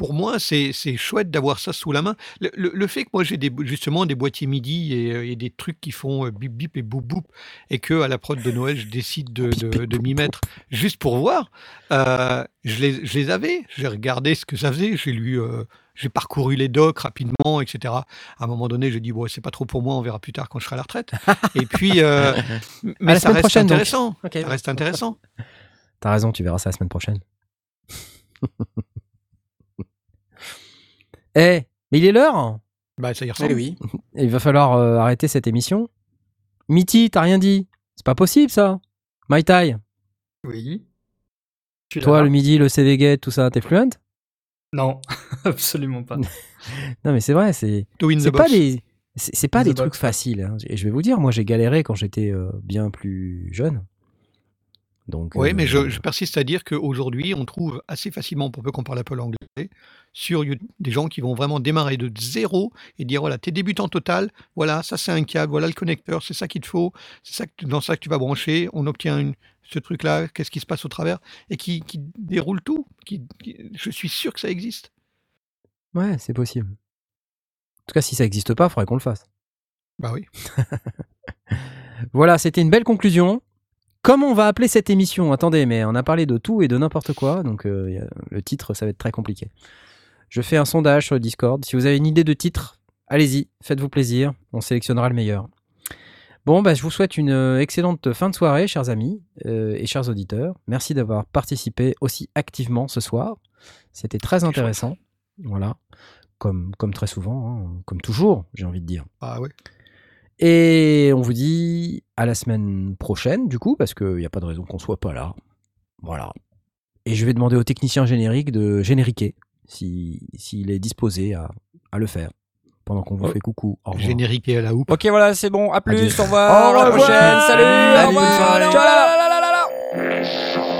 pour moi, c'est chouette d'avoir ça sous la main. Le, le- le fait que moi, j'ai des, justement des boîtiers MIDI et, euh, et des trucs qui font euh, bip bip et boum boum, et que à la prod de Noël, je décide de, de- de m'y mettre juste pour voir, euh, je, les, je les avais, j'ai regardé ce que ça faisait, j'ai lu, euh, j'ai parcouru les docs rapidement, etc. À un moment donné, j'ai dit, bon, c'est pas trop pour moi, on verra plus tard quand je serai à la retraite. et puis, euh, mais ça reste intéressant. Ça reste intéressant. T'as raison, tu verras ça la semaine prochaine. Eh, mais il est l'heure Bah, ça y Eh ressemble. oui. Il va falloir euh, arrêter cette émission. Mitty, t'as rien dit C'est pas possible ça My Tai, Oui. Toi le midi, le CV Gate, tout ça, t'es fluent Non, absolument pas. Non mais c'est vrai, c'est To win the c'est pas box. des c'est pas des box. trucs faciles. hein. Et je vais vous dire, moi j'ai galéré quand j'étais euh, bien plus jeune. Donc. Oui, euh, mais je, je persiste à dire qu'aujourd'hui, on trouve assez facilement, pour peu qu'on parle un peu l'anglais, sur YouTube, des gens qui vont vraiment démarrer de zéro et dire voilà, t'es débutant total, voilà, ça c'est un câble, voilà le connecteur, c'est ça qu'il te faut, c'est ça que, dans ça que tu vas brancher, on obtient une- ce truc-là, qu'est-ce qui se passe au travers, et qui, qui déroule tout. Qui, qui- je suis sûr que ça existe. Ouais, c'est possible. En tout cas, si ça n'existe pas, il faudrait qu'on le fasse. Bah oui. Voilà, c'était une belle conclusion. Comment on va appeler cette émission Attendez, mais on a parlé de tout et de n'importe quoi, donc euh, le titre, ça va être très compliqué. Je fais un sondage sur le Discord. Si vous avez une idée de titre, allez-y, faites-vous plaisir, on sélectionnera le meilleur. Bon, bah, je vous souhaite une euh, excellente fin de soirée, chers amis euh, et chers auditeurs. Merci d'avoir participé aussi activement ce soir. C'était très intéressant. Voilà, comme, comme très souvent, hein, comme toujours, j'ai envie de dire. Ah ouais. Et on vous dit à la semaine prochaine, du coup, parce qu'il n'y a pas de raison qu'on soit pas là. Voilà. Et je vais demander au technicien générique de génériquer, si- s'il est disposé à, à le faire, pendant qu'on vous Oh. fait coucou. Au revoir. Générique et à la houpe. Ok, voilà, c'est bon. À plus. Adieu. Au revoir. Au À la revoir. prochaine. Salut. Salut, Au revoir. bonne soirée. Ciao.